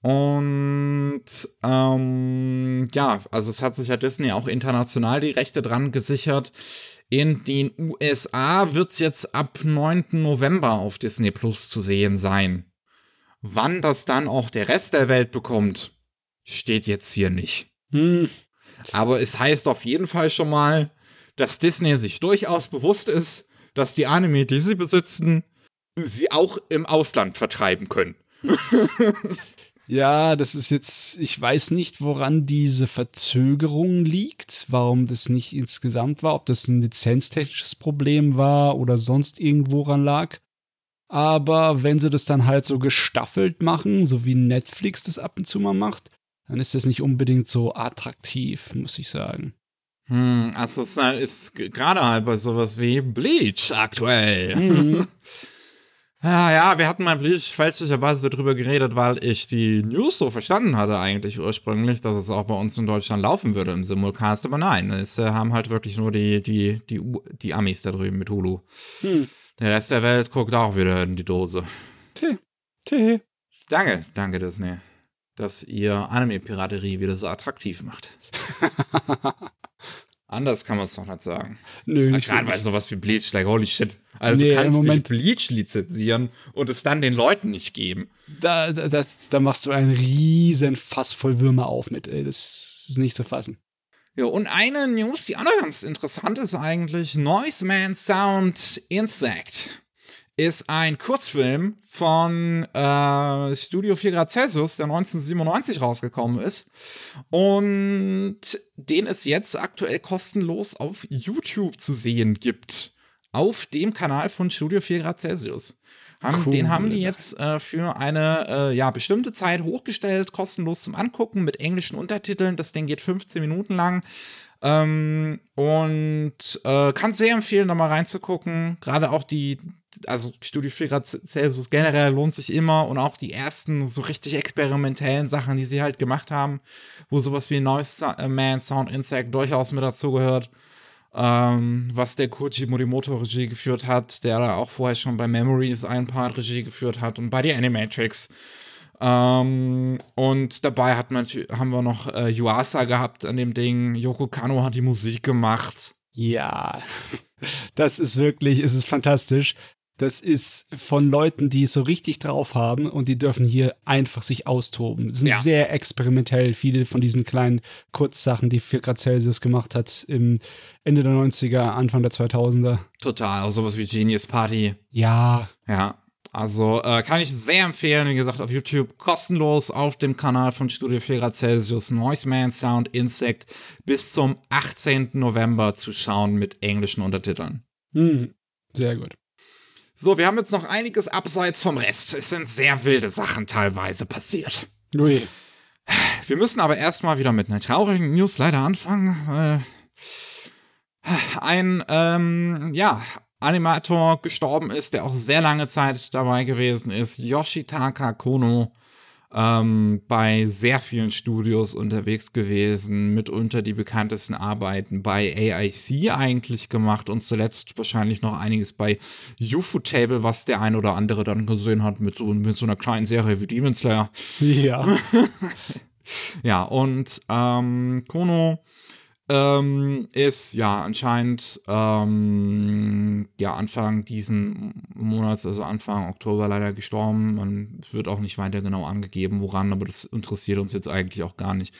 Und ähm, ja, also es hat sich ja Disney auch international die Rechte dran gesichert. In den USA wird es jetzt ab 9. November auf Disney Plus zu sehen sein. Wann das dann auch der Rest der Welt bekommt, steht jetzt hier nicht. Hm. Aber es heißt auf jeden Fall schon mal, dass Disney sich durchaus bewusst ist, dass die Anime, die sie besitzen, sie auch im Ausland vertreiben können. ja, das ist jetzt, ich weiß nicht, woran diese Verzögerung liegt, warum das nicht insgesamt war, ob das ein lizenztechnisches Problem war oder sonst irgendwo ran lag. Aber wenn sie das dann halt so gestaffelt machen, so wie Netflix das ab und zu mal macht, dann ist das nicht unbedingt so attraktiv, muss ich sagen. Hm, also es ist gerade halt bei sowas wie Bleach aktuell. Mhm. ja, ja, wir hatten mal Bleach fälschlicherweise darüber geredet, weil ich die News so verstanden hatte eigentlich ursprünglich, dass es auch bei uns in Deutschland laufen würde im Simulcast, aber nein, es äh, haben halt wirklich nur die, die, die, die Amis da drüben mit Hulu. Hm. Der Rest der Welt guckt auch wieder in die Dose. Tee. Tee. Danke, danke Disney, dass ihr Anime-Piraterie wieder so attraktiv macht. Anders kann man es doch nicht sagen. Nö, nicht Gerade bei sowas wie Bleach, like holy shit. Also Nee, du kannst Moment- nicht Bleach lizenzieren und es dann den Leuten nicht geben. Da, da, das, da machst du einen riesen Fass voll Würmer auf mit. Ey. Das ist nicht zu fassen. Ja, und eine News, die auch noch ganz interessant ist eigentlich, Noiseman Sound Insect ist ein Kurzfilm von äh, Studio 4 Grad Celsius, der 1997 rausgekommen ist. Und den es jetzt aktuell kostenlos auf YouTube zu sehen gibt. Auf dem Kanal von Studio 4 Grad Celsius. Haben, Cool. Den haben die jetzt äh, für eine äh, ja, bestimmte Zeit hochgestellt, kostenlos zum Angucken mit englischen Untertiteln. Das Ding geht 15 Minuten lang. Ähm, und äh, kann sehr empfehlen, da mal reinzugucken. Gerade auch die, also Studio 4 Grad Celsius generell lohnt sich immer und auch die ersten so richtig experimentellen Sachen, die sie halt gemacht haben, wo sowas wie Noise äh, Man Sound Insect durchaus mit dazugehört. Ähm, was der Koji Morimoto Regie geführt hat, der da auch vorher schon bei Memories ein Part Regie geführt hat und bei The Animatrix. Ähm, und dabei hat man, haben wir noch äh, Yuasa gehabt an dem Ding. Yoko Kano hat die Musik gemacht. Ja, das ist wirklich, es ist fantastisch. Das ist von Leuten, die es so richtig drauf haben und die dürfen hier einfach sich austoben. Es sind Ja. sehr experimentell, viele von diesen kleinen Kurzsachen, die 4 Grad Celsius gemacht hat im Ende der 90er, Anfang der 2000er. Total. Also sowas wie Genius Party. Ja, Ja. Also äh, kann ich sehr empfehlen, wie gesagt, auf YouTube kostenlos auf dem Kanal von Studio 4 Grad Celsius Noiseman Sound Insect bis zum 18. November zu schauen mit englischen Untertiteln. hm, sehr gut. So, wir haben jetzt noch einiges abseits vom Rest. Es sind sehr wilde Sachen teilweise passiert. Ui. Wir müssen aber erstmal wieder mit einer traurigen News leider anfangen. Äh, ein, ähm, ja, Animator gestorben ist, der auch sehr lange Zeit dabei gewesen ist. Yoshitaka Kono. Ähm, bei sehr vielen Studios unterwegs gewesen, mitunter die bekanntesten Arbeiten bei AIC eigentlich gemacht und zuletzt wahrscheinlich noch einiges bei Ufotable, was der ein oder andere dann gesehen hat mit so, mit so einer kleinen Serie wie Demon Slayer. Ja. Ja, und ähm, Kono ähm, ist ja anscheinend ähm, ja Anfang diesen Monats, also Anfang Oktober leider gestorben. Man wird auch nicht weiter genau angegeben, woran, aber das interessiert uns jetzt eigentlich auch gar nicht.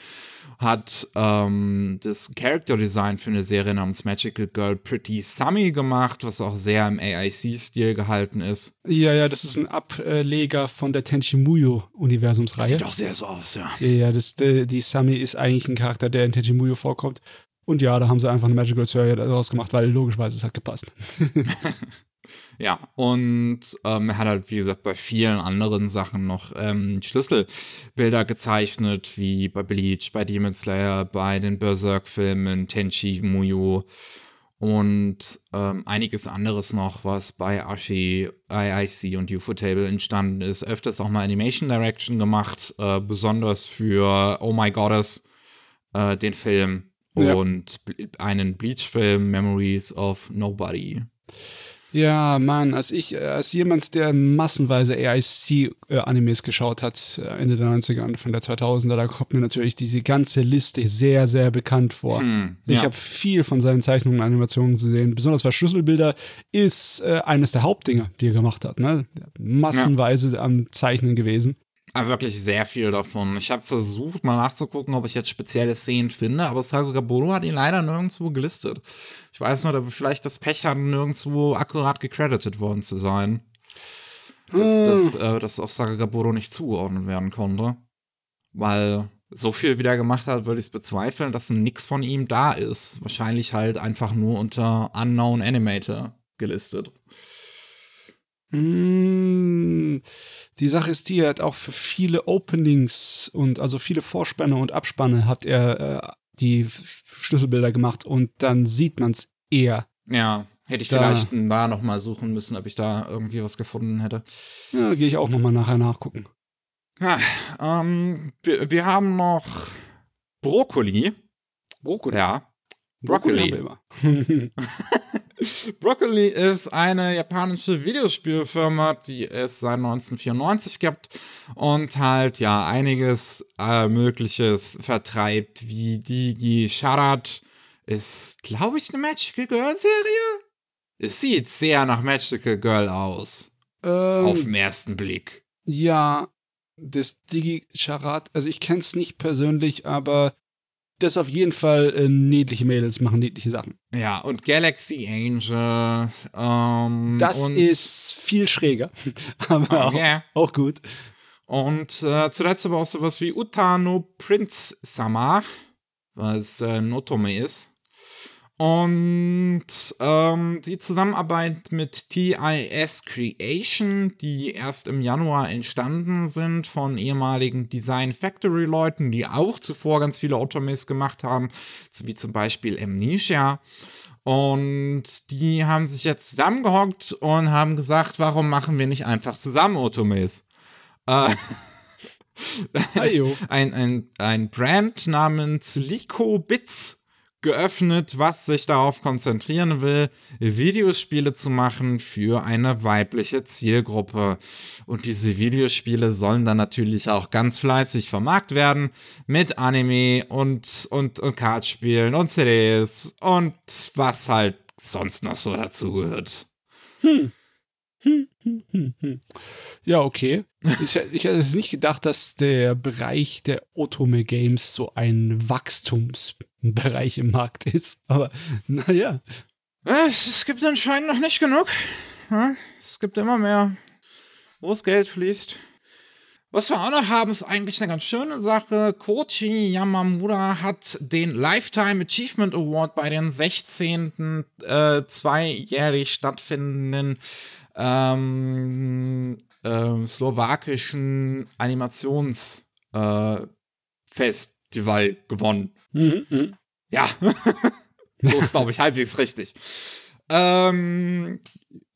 Hat ähm, das Character Design für eine Serie namens Magical Girl Pretty Summy gemacht, was auch sehr im AIC-Stil gehalten ist. ja, ja, das ist ein Ableger von der Tenchi Muyo-Universumsreihe. Sieht auch sehr so aus, ja. Ja, ja, das, die, die Sami ist eigentlich ein Charakter, der in Tenchi Muyo vorkommt. Und ja, da haben sie einfach eine Magical Serie daraus gemacht, weil logischerweise es hat gepasst. Ja, und ähm, er hat halt, wie gesagt, bei vielen anderen Sachen noch ähm, Schlüsselbilder gezeichnet, wie bei Bleach, bei Demon Slayer, bei den Berserk-Filmen, Tenchi, Muyo und ähm, einiges anderes noch, was bei Ashi, IIC und Ufotable entstanden ist. Öfters auch mal Animation Direction gemacht, äh, besonders für Oh My Goddess, äh, den Film Ja. und einen Bleach-Film, Memories of Nobody. Ja, Mann, als ich, äh, als jemand, der massenweise AIC-Animes geschaut hat, äh, Ende der 90er, Anfang der 2000er, da kommt mir natürlich diese ganze Liste sehr, sehr bekannt vor. Hm, Ich ja. habe viel von seinen Zeichnungen und Animationen gesehen. Besonders weil Schlüsselbilder ist äh, eines der Hauptdinge, die er gemacht hat. Ne? Massenweise am Zeichnen gewesen. Aber wirklich sehr viel davon. Ich habe versucht, mal nachzugucken, ob ich jetzt spezielle Szenen finde, aber Sagagaburo hat ihn leider nirgendwo gelistet. Ich weiß nur, ob vielleicht das Pech hat, nirgendwo akkurat gecredited worden zu sein. Dass, dass, äh, das auf Sagagaburo nicht zugeordnet werden konnte. Weil so viel wieder gemacht hat, würde ich es bezweifeln, dass nix von ihm da ist. Wahrscheinlich halt einfach nur unter Unknown Animator gelistet. Mm, Die Sache ist die, er hat auch für viele Openings und also viele Vorspanne und Abspanne hat er äh, die Schlüsselbilder gemacht und dann sieht man es eher. Ja, hätte ich Da- vielleicht da noch mal suchen müssen, ob ich da irgendwie was gefunden hätte. Ja, da gehe ich auch nochmal nachher nachgucken. Ja, ähm, wir, wir haben noch Brokkoli. Brokkoli. Ja. Brokkoli. Brokkoli. Broccoli ist eine japanische Videospielfirma, die es seit 1994 gibt und halt ja einiges äh, Mögliches vertreibt, wie Digi, Sharat, ist, glaube ich, eine Magical Girl Serie. Es sieht sehr nach Magical Girl aus. Ähm, auf den ersten Blick. Ja, das Digi-Charat, also ich kenne es nicht persönlich, aber das auf jeden Fall äh, niedliche Mädels machen niedliche Sachen. Ja, und Galaxy Angel. Ähm, Das ist viel schräger, aber auch, Ja. auch gut. Und äh, zuletzt aber auch sowas wie Utano Prince Sama, was äh, ein Otome ist. Und ähm, die Zusammenarbeit mit TIS Creation, die erst im Januar entstanden sind von ehemaligen Design Factory Leuten, die auch zuvor ganz viele Otomes gemacht haben, so wie zum Beispiel Amnesia. Und die haben sich jetzt zusammengehockt und haben gesagt, warum machen wir nicht einfach zusammen Otomes? Äh, ein, ein, ein Brand namens Lico Bits geöffnet, was sich darauf konzentrieren will, Videospiele zu machen für eine weibliche Zielgruppe. Und diese Videospiele sollen dann natürlich auch ganz fleißig vermarkt werden mit Anime und, und, und Kartspielen und CDs und was halt sonst noch so dazugehört. Hm, hm, Ja, okay. Ich, ich hätte es nicht gedacht, dass der Bereich der Otome Games so ein Wachstumsbereich im Markt ist. Aber naja. Äh, Es, es gibt anscheinend noch nicht genug. Es gibt immer mehr, wo das Geld fließt. Was wir auch noch haben, ist eigentlich eine ganz schöne Sache. Kochi Yamamura hat den Lifetime Achievement Award bei den 16. Äh, zweijährig stattfindenden ähm, ähm, slowakischen Animationsfestival äh, gewonnen. Mhm, mhm. Ja, so ist, glaube ich, halbwegs richtig. Ähm,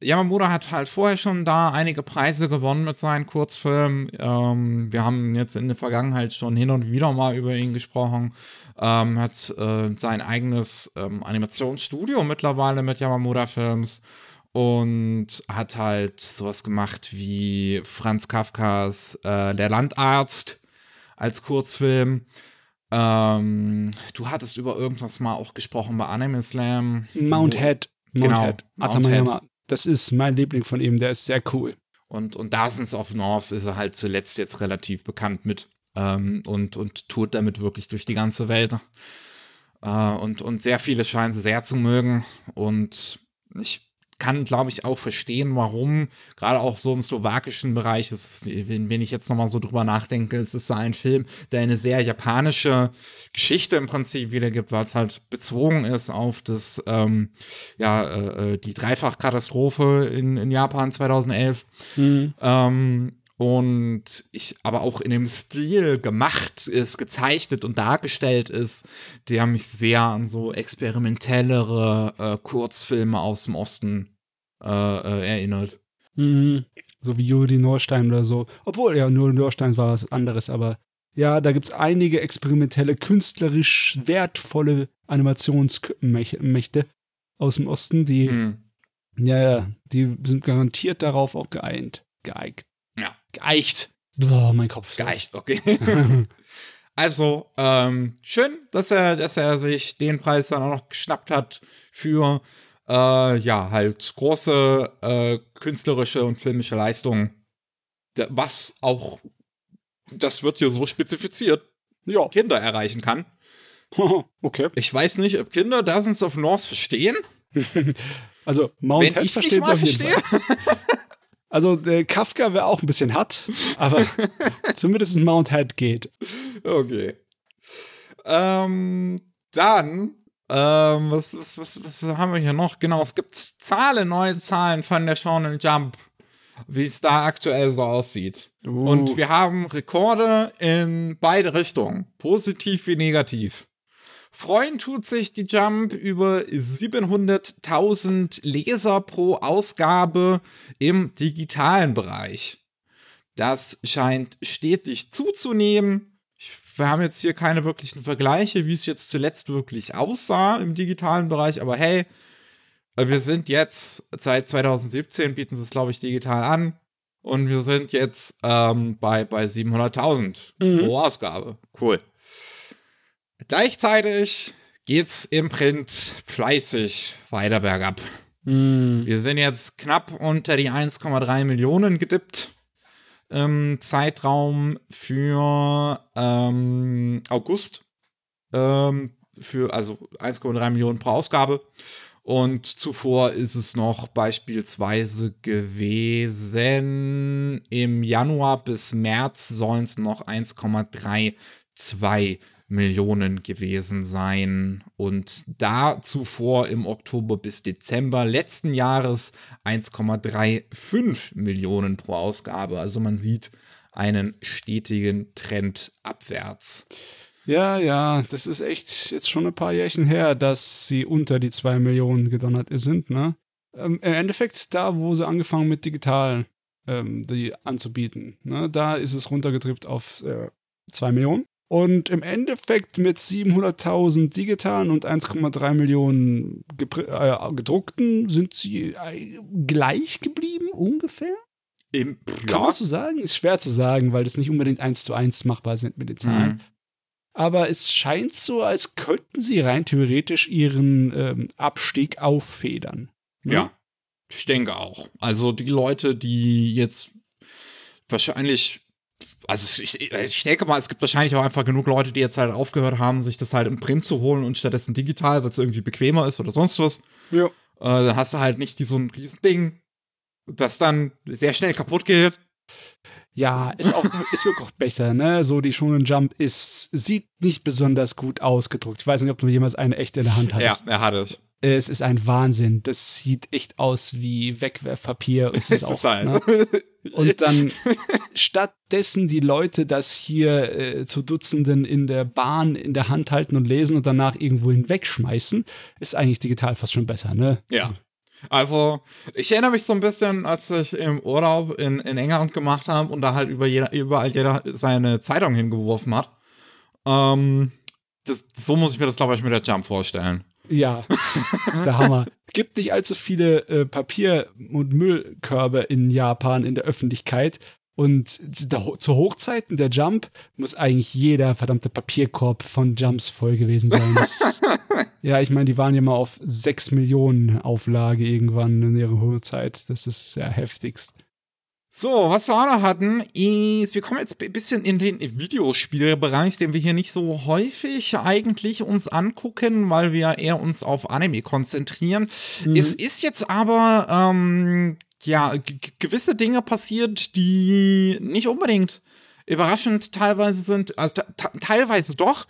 Yamamura hat halt vorher schon da einige Preise gewonnen mit seinen Kurzfilmen. Ähm, wir haben jetzt in der Vergangenheit schon hin und wieder mal über ihn gesprochen. Ähm, hat äh, sein eigenes ähm, Animationsstudio mittlerweile mit Yamamura Films und hat halt sowas gemacht wie Franz Kafkas äh, Der Landarzt als Kurzfilm. Ähm, du hattest über irgendwas mal auch gesprochen bei Anime Slam. Mount Head. Mount Genau, Head. Mount. Head. Das ist mein Liebling von ihm, der ist sehr cool. Und, und Dozens of Norths ist er halt zuletzt jetzt relativ bekannt mit ähm, und, und tourt damit wirklich durch die ganze Welt. Äh, und, und sehr viele scheinen sie sehr zu mögen. Und ich kann, glaube ich, auch verstehen, warum, gerade auch so im slowakischen Bereich, ist, wenn, wenn ich jetzt nochmal so drüber nachdenke, es ist so ein Film, der eine sehr japanische Geschichte im Prinzip wiedergibt, weil es halt bezogen ist auf das, ähm, ja, äh, die Dreifachkatastrophe in, in Japan 2011. Ähm, und ich aber auch in dem Stil gemacht ist, gezeichnet und dargestellt ist, der mich sehr an so experimentellere äh, Kurzfilme aus dem Osten äh, äh, erinnert. Mhm. So wie Juri Norstein oder so. Obwohl, ja, Juri Norstein war was anderes, aber ja, da gibt es einige experimentelle, künstlerisch wertvolle Animationsmächte aus dem Osten, die, Hm. ja, ja, die sind garantiert darauf auch geeint. Geeigt. Ja. Geeicht. Boah, mein Kopf. ist Geeicht, okay. also, ähm, schön, dass er, dass er sich den Preis dann auch noch geschnappt hat für, äh, ja, halt große äh, künstlerische und filmische Leistungen. Was auch, das wird hier so spezifiziert, Ja. Kinder erreichen kann. okay. Ich weiß nicht, ob Kinder Dozens of North verstehen. Also Mount Wenn Head ich nicht mal verstehe. Also der Kafka wäre auch ein bisschen hart, aber zumindest Mount Head geht. Okay. Ähm, dann, ähm, was, was, was, was haben wir hier noch? Genau, es gibt Zahlen, neue Zahlen von der Shonen Jump, wie es da aktuell so aussieht. Uh. Und wir haben Rekorde in beide Richtungen, positiv wie negativ. Freuen tut sich die Jump über 700.000 Leser pro Ausgabe im digitalen Bereich. Das scheint stetig zuzunehmen. Wir haben jetzt hier keine wirklichen Vergleiche, wie es jetzt zuletzt wirklich aussah im digitalen Bereich, aber hey, wir sind jetzt, seit 2017 bieten sie es, glaube ich, digital an. Und wir sind jetzt ähm, bei, bei 700.000 Mhm. pro Ausgabe. Cool. Gleichzeitig geht's im Print fleißig weiter bergab. Mm. Wir sind jetzt knapp unter die 1,3 Millionen gedippt im Zeitraum für ähm, August. Ähm, für also 1,3 Millionen pro Ausgabe. Und zuvor ist es noch beispielsweise gewesen, im Januar bis März sollen es noch 1,32 Millionen gewesen sein. Und da zuvor im Oktober bis Dezember letzten Jahres 1,35 Millionen pro Ausgabe. Also man sieht einen stetigen Trend abwärts. Ja, ja, das ist echt jetzt schon ein paar Jährchen her, dass sie unter die zwei Millionen gedonnert sind, ne? Ähm, Im Endeffekt, da, wo sie angefangen mit digital ähm, die anzubieten, ne, da ist es runtergetrippt auf äh, 2 Millionen. Und im Endeffekt mit 700.000 digitalen und 1,3 Millionen äh, gedruckten sind sie äh, gleich geblieben, ungefähr? Im, Kann man so sagen? Ist schwer zu sagen, weil das nicht unbedingt eins zu eins machbar sind mit den Zahlen. Mhm. Aber es scheint so, als könnten sie rein theoretisch ihren ähm, Abstieg auffedern. ne? Ja, ich denke auch. Also die Leute, die jetzt wahrscheinlich, also ich, ich denke mal, es gibt wahrscheinlich auch einfach genug Leute, die jetzt halt aufgehört haben, sich das halt im Print zu holen und stattdessen digital, weil es irgendwie bequemer ist oder sonst was. Ja. Äh, dann hast du halt nicht die, so ein Riesending, das dann sehr schnell kaputt geht. Ja, ist auch ist auch besser, ne? So die Shonen Jump ist sieht nicht besonders gut ausgedruckt. Ich weiß nicht, ob du jemals eine echte in der Hand Ja, hattest. er hat es. Es ist ein Wahnsinn. Das sieht echt aus wie Wegwerfpapier. Ist es Es ist auch, halt. ne? Und dann stattdessen die Leute das hier äh, zu Dutzenden in der Bahn in der Hand halten und lesen und danach irgendwo hinwegschmeißen, ist eigentlich digital fast schon besser, ne? Ja. Also, ich erinnere mich so ein bisschen, als ich im Urlaub in, in England gemacht habe und da halt über jeder, überall jeder seine Zeitung hingeworfen hat. Ähm, das, so muss ich mir das, glaube ich, mit der Jump vorstellen. Ja, das ist der Hammer. Gibt nicht allzu viele äh, Papier- und Müllkörbe in Japan in der Öffentlichkeit. Und zu Hochzeiten der Jump muss eigentlich jeder verdammte Papierkorb von Jumps voll gewesen sein. Das, ja, ich meine, die waren ja mal auf 6 Millionen Auflage irgendwann in ihrer Hochzeit. Das ist ja heftigst. So, was wir auch noch hatten, ist, wir kommen jetzt ein bisschen in den Videospielbereich, den wir hier nicht so häufig eigentlich uns angucken, weil wir eher uns auf Anime konzentrieren. Es ist jetzt aber, ähm, ja, gewisse Dinge passiert, die nicht unbedingt überraschend teilweise sind, also te- te- teilweise doch.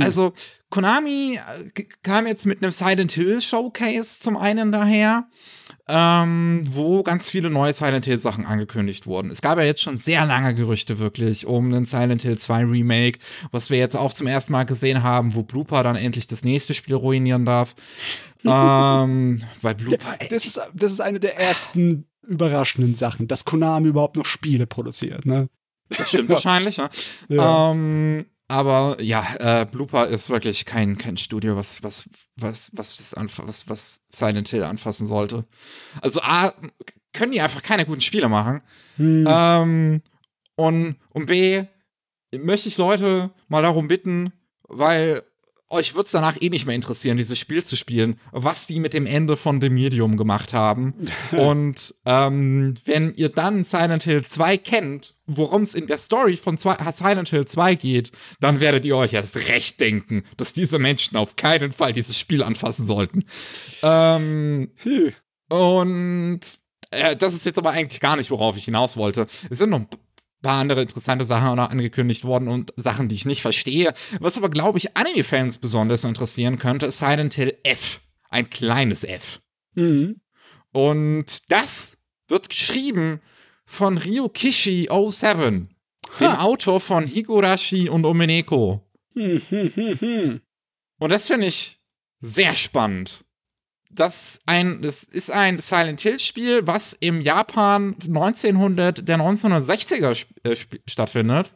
Also Konami äh, kam jetzt mit einem Silent Hill Showcase zum einen daher, ähm, wo ganz viele neue Silent Hill Sachen angekündigt wurden. Es gab ja jetzt schon sehr lange Gerüchte wirklich um einen Silent Hill 2 Remake, was wir jetzt auch zum ersten Mal gesehen haben, wo Blooper dann endlich das nächste Spiel ruinieren darf. ähm, weil Blooper, ey, Das ist, das ist eine der ersten überraschenden Sachen, dass Konami überhaupt noch Spiele produziert, ne? Das stimmt wahrscheinlich, ne? Ja. Ähm, aber ja, äh, Blooper ist wirklich kein, kein Studio, was, was, was, was, das anf- was, was Silent Hill anfassen sollte. Also A, können die einfach keine guten Spiele machen. Hm. Ähm, und, und B, möchte ich Leute mal darum bitten, weil euch wird es danach eh nicht mehr interessieren, dieses Spiel zu spielen, was die mit dem Ende von The Medium gemacht haben. und ähm, wenn ihr dann Silent Hill 2 kennt, worum es in der Story von zwei, Silent Hill 2 geht, dann werdet ihr euch erst recht denken, dass diese Menschen auf keinen Fall dieses Spiel anfassen sollten. Ähm, Hm. und äh, das ist jetzt aber eigentlich gar nicht, worauf ich hinaus wollte. Es sind noch ein paar andere interessante Sachen auch noch angekündigt worden und Sachen, die ich nicht verstehe. Was aber, glaube ich, Anime-Fans besonders interessieren könnte, ist Silent Hill F. Ein kleines F. Mhm. Und das wird geschrieben von Ryukishi 07, dem Autor von Higurashi und Omeneko. Hm, hm, hm, hm. Und das finde ich sehr spannend. Das, ein, das ist ein Silent Hill-Spiel, was im Japan 1900, der 1960er sp äh, sp stattfindet.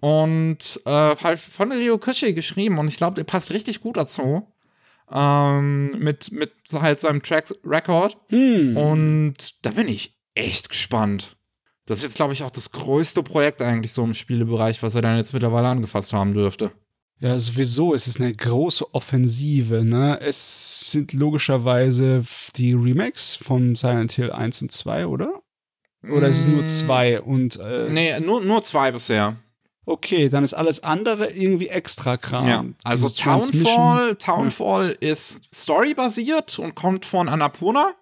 Und äh, halt von Ryo Kushi geschrieben. Und ich glaube, der passt richtig gut dazu. Ähm, mit, mit so halt seinem Track Record. Hm. Und da bin ich echt gespannt. Das ist jetzt, glaube ich, auch das größte Projekt eigentlich so im Spielebereich, was er dann jetzt mittlerweile angefasst haben dürfte. Ja, sowieso ist es eine große Offensive. Ne? Es sind logischerweise die Remakes von Silent Hill 1 und 2, oder? Oder ist es nur Mm, zwei und äh, Nee, nur, nur zwei bisher. okay, dann ist alles andere irgendwie extra Kram. Ja, also Dieses Townfall, Townfall ist storybasiert und kommt von Annapurna.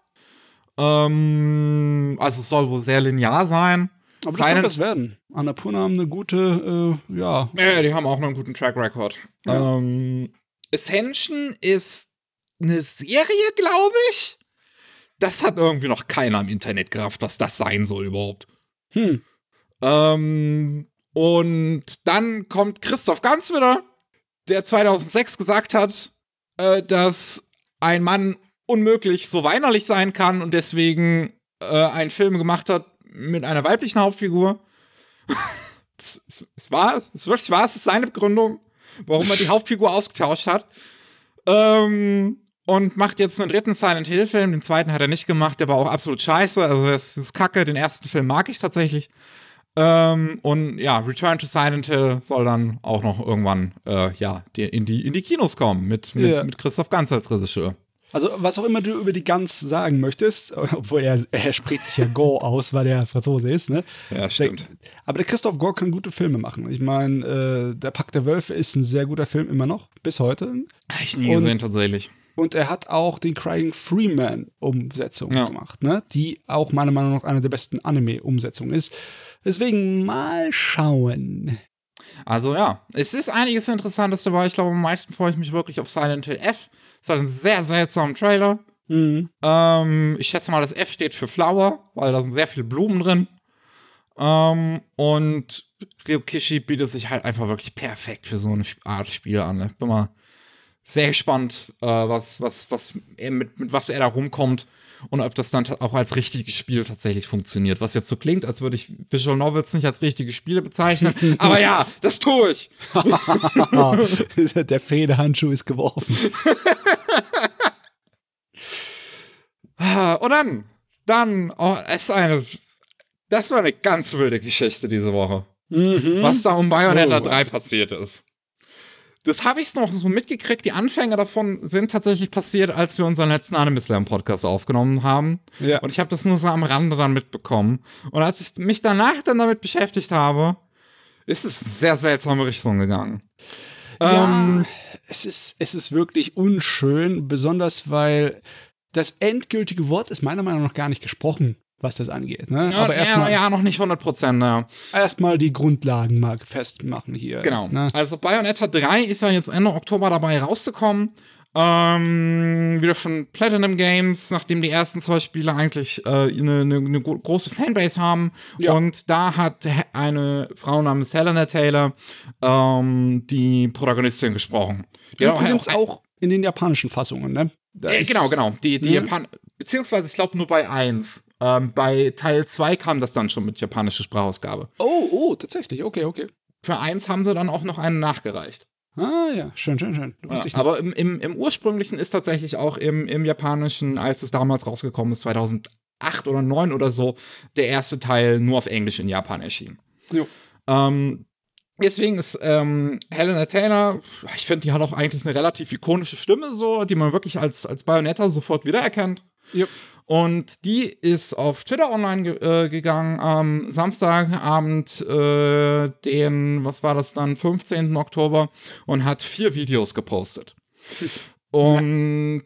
Ähm, also es soll wohl sehr linear sein. Aber das kann was werden. Annapurna haben eine gute, äh, ja. Ja, die haben auch noch einen guten Track Record. Ja. Ähm, Ascension ist eine Serie, glaube ich. Das hat irgendwie noch keiner im Internet gerafft, was das sein soll überhaupt. Hm. Ähm, und dann kommt Christoph Ganz wieder, der 2006 gesagt hat, äh, dass ein Mann unmöglich so weinerlich sein kann und deswegen äh, einen Film gemacht hat mit einer weiblichen Hauptfigur. Es es- war, es ist wirklich wahr, es ist seine Begründung, warum er die Hauptfigur ausgetauscht hat. Ähm, und macht jetzt einen dritten Silent Hill Film. Den zweiten hat er nicht gemacht, der war auch absolut scheiße. Also das ist kacke. Den ersten Film mag ich tatsächlich. Ähm, und ja, Return to Silent Hill soll dann auch noch irgendwann äh, ja, in, die, in die Kinos kommen mit, mit, Ja. mit Christoph Ganz als Regisseur. Also, was auch immer du über die Gans sagen möchtest, obwohl er, er spricht sich ja Go aus, weil er Franzose ist, ne? Ja, Der, aber der Christoph Gore kann gute Filme machen. Ich meine, äh, Der Pakt der Wölfe ist ein sehr guter Film immer noch, bis heute. Ich nie Und- gesehen, tatsächlich. Und er hat auch den Crying Freeman-Umsetzung Ja. gemacht, ne? die auch meiner Meinung nach eine der besten Anime-Umsetzungen ist. Deswegen mal schauen. Also ja, es ist einiges Interessantes dabei. Ich glaube, am meisten freue ich mich wirklich auf Silent Hill F. Es hat einen sehr seltsamen Trailer. Mhm. Ähm, ich schätze mal, das F steht für Flower, weil da sind sehr viele Blumen drin. Ähm, und Ryokishi bietet sich halt einfach wirklich perfekt für so eine Art Spiel an. Ich bin mal sehr gespannt, äh, was, was, was er mit, mit was er da rumkommt und ob das dann auch als richtiges Spiel tatsächlich funktioniert. Was jetzt so klingt, als würde ich Visual Novels nicht als richtige Spiele bezeichnen. Aber ja, das tue ich. der Federhandschuh ist geworfen. Und dann, dann, oh, es ist eine, das war eine ganz wilde Geschichte diese Woche. Was da um Bayonetta Oh. 3 passiert ist. Das habe ich noch so mitgekriegt. Die Anfänge davon sind tatsächlich passiert, als wir unseren letzten Anime Slam Podcast aufgenommen haben. Ja. Und ich habe das nur so am Rande dann mitbekommen. Und als ich mich danach dann damit beschäftigt habe, ist es in sehr seltsame Richtung gegangen. Ja, Ähm, es ist, es ist wirklich unschön, besonders weil das endgültige Wort ist meiner Meinung nach gar nicht gesprochen, was das angeht. Ne? ja, Aber erstmal ja, ja, noch nicht 100 Prozent, ja. erstmal die Grundlagen mal festmachen hier. Genau. Ne? Also Bayonetta 3 ist ja jetzt Ende Oktober dabei rauszukommen. Ähm, wieder von Platinum Games, nachdem die ersten zwei Spiele eigentlich äh, eine, eine, eine gro- große Fanbase haben. Ja. Und da hat eine Frau namens Helena Taylor ähm, die Protagonistin gesprochen. Die Übrigens ein- auch in den japanischen Fassungen, ne? Da äh, genau, genau. Die, die ne? Japan beziehungsweise ich glaube nur bei 1. Ähm, bei Teil 2 kam das dann schon mit japanischer Sprachausgabe. Oh, oh, tatsächlich. Okay, okay. Für 1 haben sie dann auch noch einen nachgereicht. Ah ja, schön, schön, schön. Ja, aber im, im, im ursprünglichen ist tatsächlich auch im, im Japanischen, als es damals rausgekommen ist, 2008 oder 2009 oder so, der erste Teil nur auf Englisch in Japan erschienen. Jo. Ähm, deswegen ist ähm, Helena Taylor, ich finde, die hat auch eigentlich eine relativ ikonische Stimme, so, die man wirklich als, als Bayonetta sofort wiedererkennt. Jupp. Und die ist auf Twitter online ge äh, gegangen am Samstagabend, äh, den, was war das dann, 15. Oktober und hat vier Videos gepostet. Und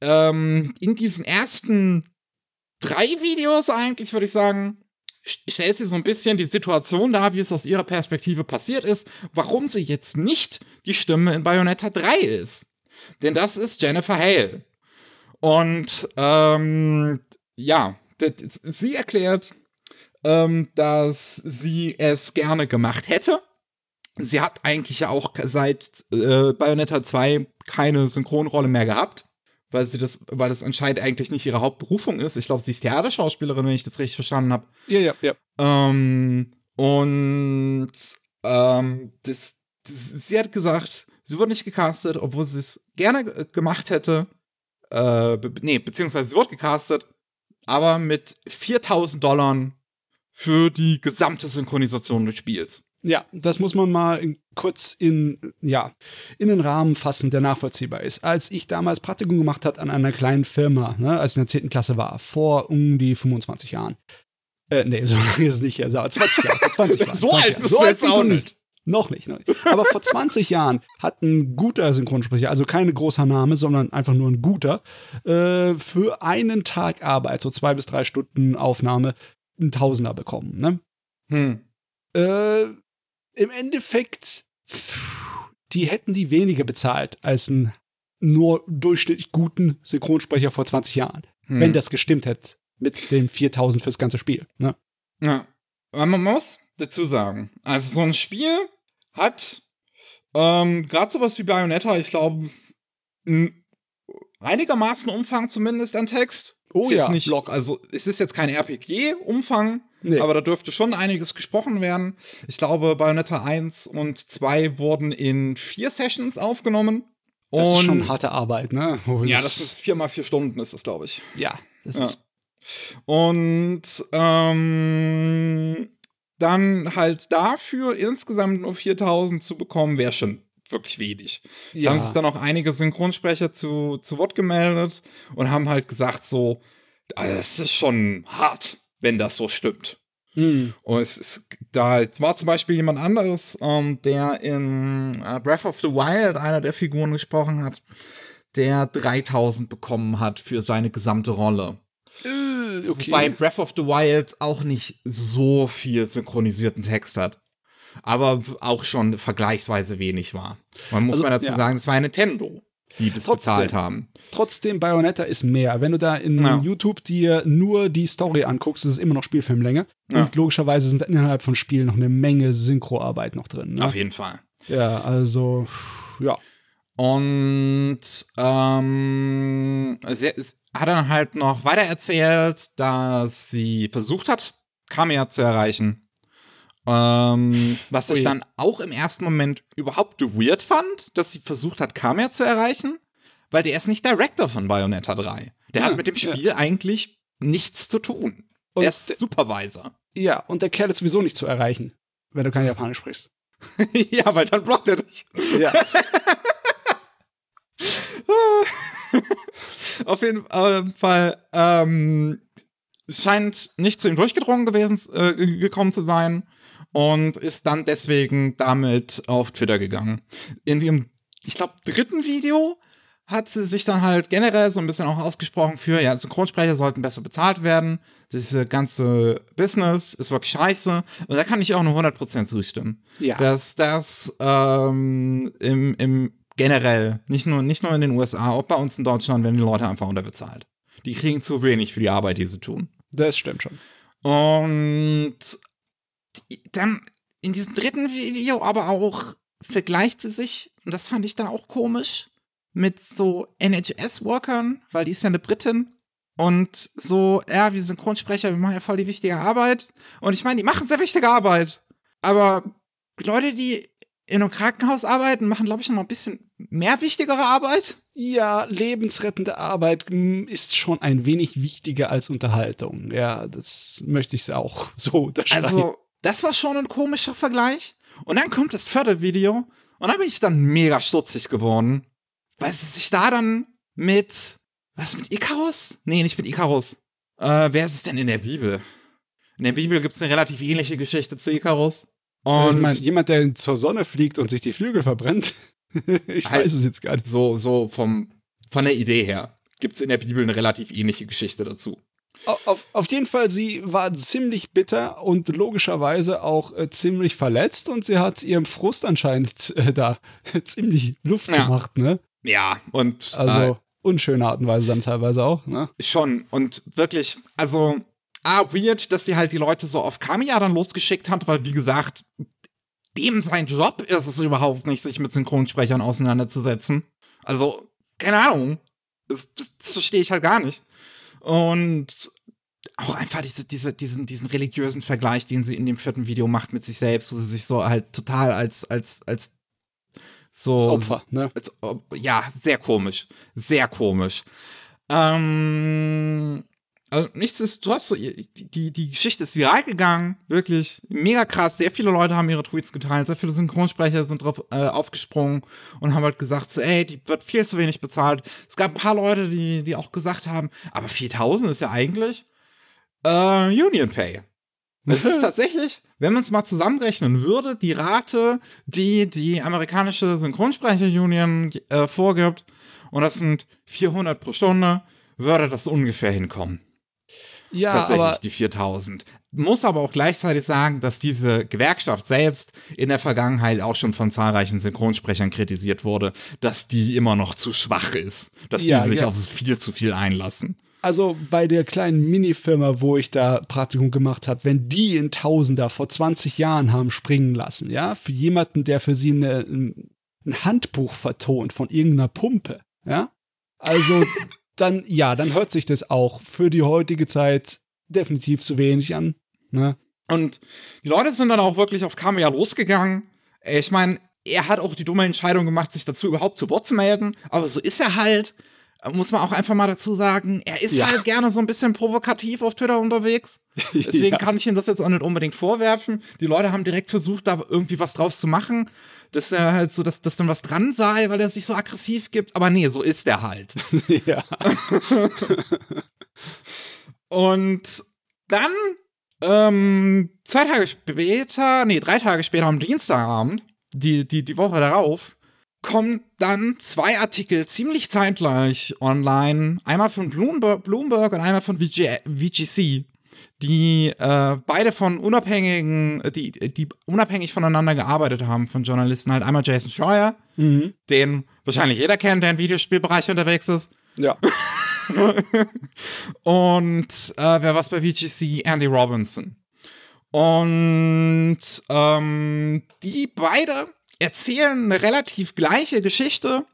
ähm, in diesen ersten drei Videos eigentlich, würde ich sagen, st- stellt sie so ein bisschen die Situation dar, wie es aus ihrer Perspektive passiert ist, warum sie jetzt nicht die Stimme in Bayonetta 3 ist. Denn das ist Jennifer Hale. Und ähm, ja, sie erklärt, ähm, dass sie es gerne gemacht hätte. Sie hat eigentlich ja auch seit äh, Bayonetta 2 keine Synchronrolle mehr gehabt, weil sie das, weil das anscheinend eigentlich nicht ihre Hauptberufung ist. Ich glaube, sie ist Theaterschauspielerin, wenn ich das richtig verstanden habe. Ja, ja, ja. Ähm, und ähm, das, das, sie hat gesagt, sie wurde nicht gecastet, obwohl sie es gerne g- gemacht hätte. Äh, be nee, beziehungsweise sie wurde gecastet, aber mit 4000 Dollar für die gesamte Synchronisation des Spiels. Ja, das muss man mal kurz in, ja, in den Rahmen fassen, der nachvollziehbar ist. Als ich damals Praktikum gemacht hat an einer kleinen Firma, ne, als ich in der 10. Klasse war, vor um die 25 Jahren. Äh, nee, so lange ist es nicht, also 20 Jahre, 20 Jahre. so alt bist du jetzt auch nicht. Noch nicht, noch nicht. Aber vor 20 Jahren hat ein guter Synchronsprecher, also kein großer Name, sondern einfach nur ein guter, äh, für einen Tag Arbeit, so zwei bis drei Stunden Aufnahme, einen Tausender bekommen. Ne? Hm. Äh, Im Endeffekt, die hätten die weniger bezahlt als einen nur durchschnittlich guten Synchronsprecher vor 20 Jahren. Hm. Wenn das gestimmt hätte mit dem 4000 fürs ganze Spiel. Ne? Ja. Aber man muss dazu sagen, also so ein Spiel hat ähm, gerade sowas wie Bayonetta, ich glaube, einigermaßen Umfang zumindest an Text. Oh ist ja, jetzt nicht, Block. also es ist jetzt kein RPG-Umfang, Nee. aber da dürfte schon einiges gesprochen werden. Ich glaube, Bayonetta 1 und 2 wurden in vier Sessions aufgenommen. Das und ist schon harte Arbeit, ne? Oh, ja, das ist vier mal vier Stunden, ist das, glaube ich. Ja, das Ja. ist. Und ähm, dann halt dafür insgesamt nur 4000 zu bekommen, wäre schon wirklich wenig. Da Ja. haben sich dann auch einige Synchronsprecher zu, zu Wort gemeldet und haben halt gesagt so, "Also, es ist schon hart, wenn das so stimmt. Hm. Und es ist, da es war zum Beispiel jemand anderes, ähm, der in äh, Breath of the Wild einer der Figuren gesprochen hat, der 3000 bekommen hat für seine gesamte Rolle. Okay. Wobei Breath of the Wild auch nicht so viel synchronisierten Text hat. Aber auch schon vergleichsweise wenig war. Man muss Also, mal dazu ja. sagen, es war Nintendo, die das Trotzdem. bezahlt haben. Trotzdem, Bayonetta ist mehr. Wenn du da in Ja. YouTube dir nur die Story anguckst, ist es immer noch Spielfilmlänge. Ja. Und logischerweise sind innerhalb von Spielen noch eine Menge Synchroarbeit noch drin. Ne? Auf jeden Fall. Ja, also, ja. Und ähm, sie hat dann halt noch weiter erzählt, dass sie versucht hat, Kamea zu erreichen. Ähm, was ich Ui. dann auch im ersten Moment überhaupt weird fand, dass sie versucht hat, Kamea zu erreichen, weil der ist nicht Director von Bayonetta 3. Der Ja, hat mit dem ja. Spiel eigentlich nichts zu tun. Und er ist Supervisor. Ja, und der Kerl ist sowieso nicht zu erreichen, wenn du kein Japanisch sprichst. ja, weil dann blockt er dich. Ja. Auf jeden Fall ähm, scheint nicht zu ihm durchgedrungen gewesen, äh, gekommen zu sein und ist dann deswegen damit auf Twitter gegangen. In dem, ich glaube, dritten Video hat sie sich dann halt generell so ein bisschen auch ausgesprochen für, ja, Synchronsprecher sollten besser bezahlt werden. Diese ganze Business ist wirklich scheiße. Und da kann ich auch nur 100% zustimmen. Ja. Dass das ähm, im, im generell, nicht nur, nicht nur in den USA, auch bei uns in Deutschland, werden die Leute einfach unterbezahlt. Die kriegen zu wenig für die Arbeit, die sie tun. Das stimmt schon. Und dann in diesem dritten Video aber auch vergleicht sie sich, und das fand ich dann auch komisch, mit so NHS-Workern, weil die ist ja eine Britin. Und so, ja, wir Synchronsprecher, wir machen ja voll die wichtige Arbeit. Und ich meine, die machen sehr wichtige Arbeit. Aber Leute, die in einem Krankenhaus arbeiten, machen, glaube ich, noch mal ein bisschen mehr wichtigere Arbeit. Ja, lebensrettende Arbeit mm, ist schon ein wenig wichtiger als Unterhaltung. Ja, das möchte ich auch so unterschreiben. Also, das war schon ein komischer Vergleich. Und dann kommt das vierte Video und da bin ich dann mega stutzig geworden, weil sie sich da dann mit, was, mit Icarus? Nee, nicht mit Icarus. Äh, wer ist es denn in der Bibel? In der Bibel gibt es eine relativ ähnliche Geschichte zu Icarus. Und ich meine, jemand, der zur Sonne fliegt und sich die Flügel verbrennt, ich Halt. weiß es jetzt gar nicht. so, so vom, von der Idee her gibt es in der Bibel eine relativ ähnliche Geschichte dazu. Au- Auf, auf jeden Fall, sie war ziemlich bitter und logischerweise auch äh, ziemlich verletzt und sie hat ihrem Frust anscheinend äh, da ziemlich Luft Ja. gemacht, ne? Ja, und Also unschöne Art und Weise dann teilweise auch, ne? Schon. Und wirklich, also, ah, weird, dass sie halt die Leute so auf Kamiya dann losgeschickt hat, weil, wie gesagt, dem sein Job ist es überhaupt nicht, sich mit Synchronsprechern auseinanderzusetzen. Also, keine Ahnung. Das, das, das verstehe ich halt gar nicht. Und auch einfach diese, diese, diesen, diesen religiösen Vergleich, den sie in dem vierten Video macht mit sich selbst, wo sie sich so halt total als, als, als so Das Opfer, ne? als ja, sehr komisch. Sehr komisch. Ähm, Also nichtsdestotrotz, so, die, die Geschichte ist viral gegangen, wirklich mega krass. Sehr viele Leute haben ihre Tweets geteilt, sehr viele Synchronsprecher sind drauf äh, aufgesprungen und haben halt gesagt, so, ey, die wird viel zu wenig bezahlt. Es gab ein paar Leute, die, die auch gesagt haben, aber 4000 ist ja eigentlich äh, Union Pay. Es ist tatsächlich, wenn man es mal zusammenrechnen würde, die Rate, die die amerikanische Synchronsprecher-Union äh, vorgibt, und das sind 400 pro Stunde, würde das ungefähr hinkommen Ja, tatsächlich die 4000. Muss aber auch gleichzeitig sagen, dass diese Gewerkschaft selbst in der Vergangenheit auch schon von zahlreichen Synchronsprechern kritisiert wurde, dass die immer noch zu schwach ist, dass Ja, die sich ja. auf viel zu viel einlassen. Also bei der kleinen Minifirma, wo ich da Praktikum gemacht habe, wenn die in Tausender vor 20 Jahren haben springen lassen, ja, für jemanden, der für sie eine, ein ein Handbuch vertont von irgendeiner Pumpe, ja, also dann, ja, dann hört sich das auch für die heutige Zeit definitiv zu wenig an, ne? Und die Leute sind dann auch wirklich auf Kamea losgegangen. Ich meine, er hat auch die dumme Entscheidung gemacht, sich dazu überhaupt zu Wort zu melden. Aber so ist er halt. Muss man auch einfach mal dazu sagen, er ist Ja. halt gerne so ein bisschen provokativ auf Twitter unterwegs. Deswegen Ja. kann ich ihm das jetzt auch nicht unbedingt vorwerfen. Die Leute haben direkt versucht, da irgendwie was draus zu machen, dass er halt so, dass, dass dann was dran sei, weil er sich so aggressiv gibt. Aber nee, so ist er halt. ja. Und dann, ähm, zwei Tage später, nee, drei Tage später am Dienstagabend, die, die, die Woche darauf, kommen dann zwei Artikel ziemlich zeitgleich online. Einmal von Bloomberg, Bloomberg und einmal von VG, VGC, die äh, beide von unabhängigen, die, die unabhängig voneinander gearbeitet haben, von Journalisten. Halt einmal Jason Schreier, Mhm. den wahrscheinlich jeder kennt, der im Videospielbereich unterwegs ist. Ja. Und äh, wer was bei VGC? Andy Robinson. Und ähm, die beide erzählen eine relativ gleiche Geschichte,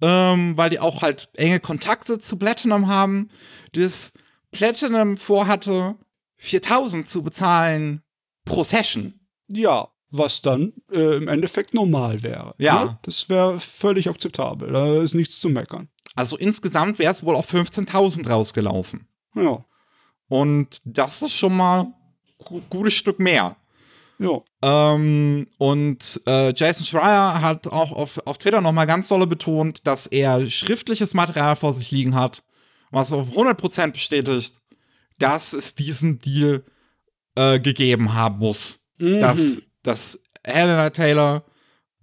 ähm, weil die auch halt enge Kontakte zu Platinum haben, das Platinum vorhatte, 4000 zu bezahlen pro Session. Ja, was dann äh, im Endeffekt normal wäre. Ja. Ne? Das wäre völlig akzeptabel. Da ist nichts zu meckern. Also insgesamt wäre es wohl auf 15.000 rausgelaufen. Ja. Und das ist schon mal ein gutes Stück mehr. Ähm, und äh, Jason Schreier hat auch auf, auf Twitter nochmal ganz dolle betont, dass er schriftliches Material vor sich liegen hat, was auf 100% bestätigt, dass es diesen Deal äh, gegeben haben muss. Dass, dass Helena Taylor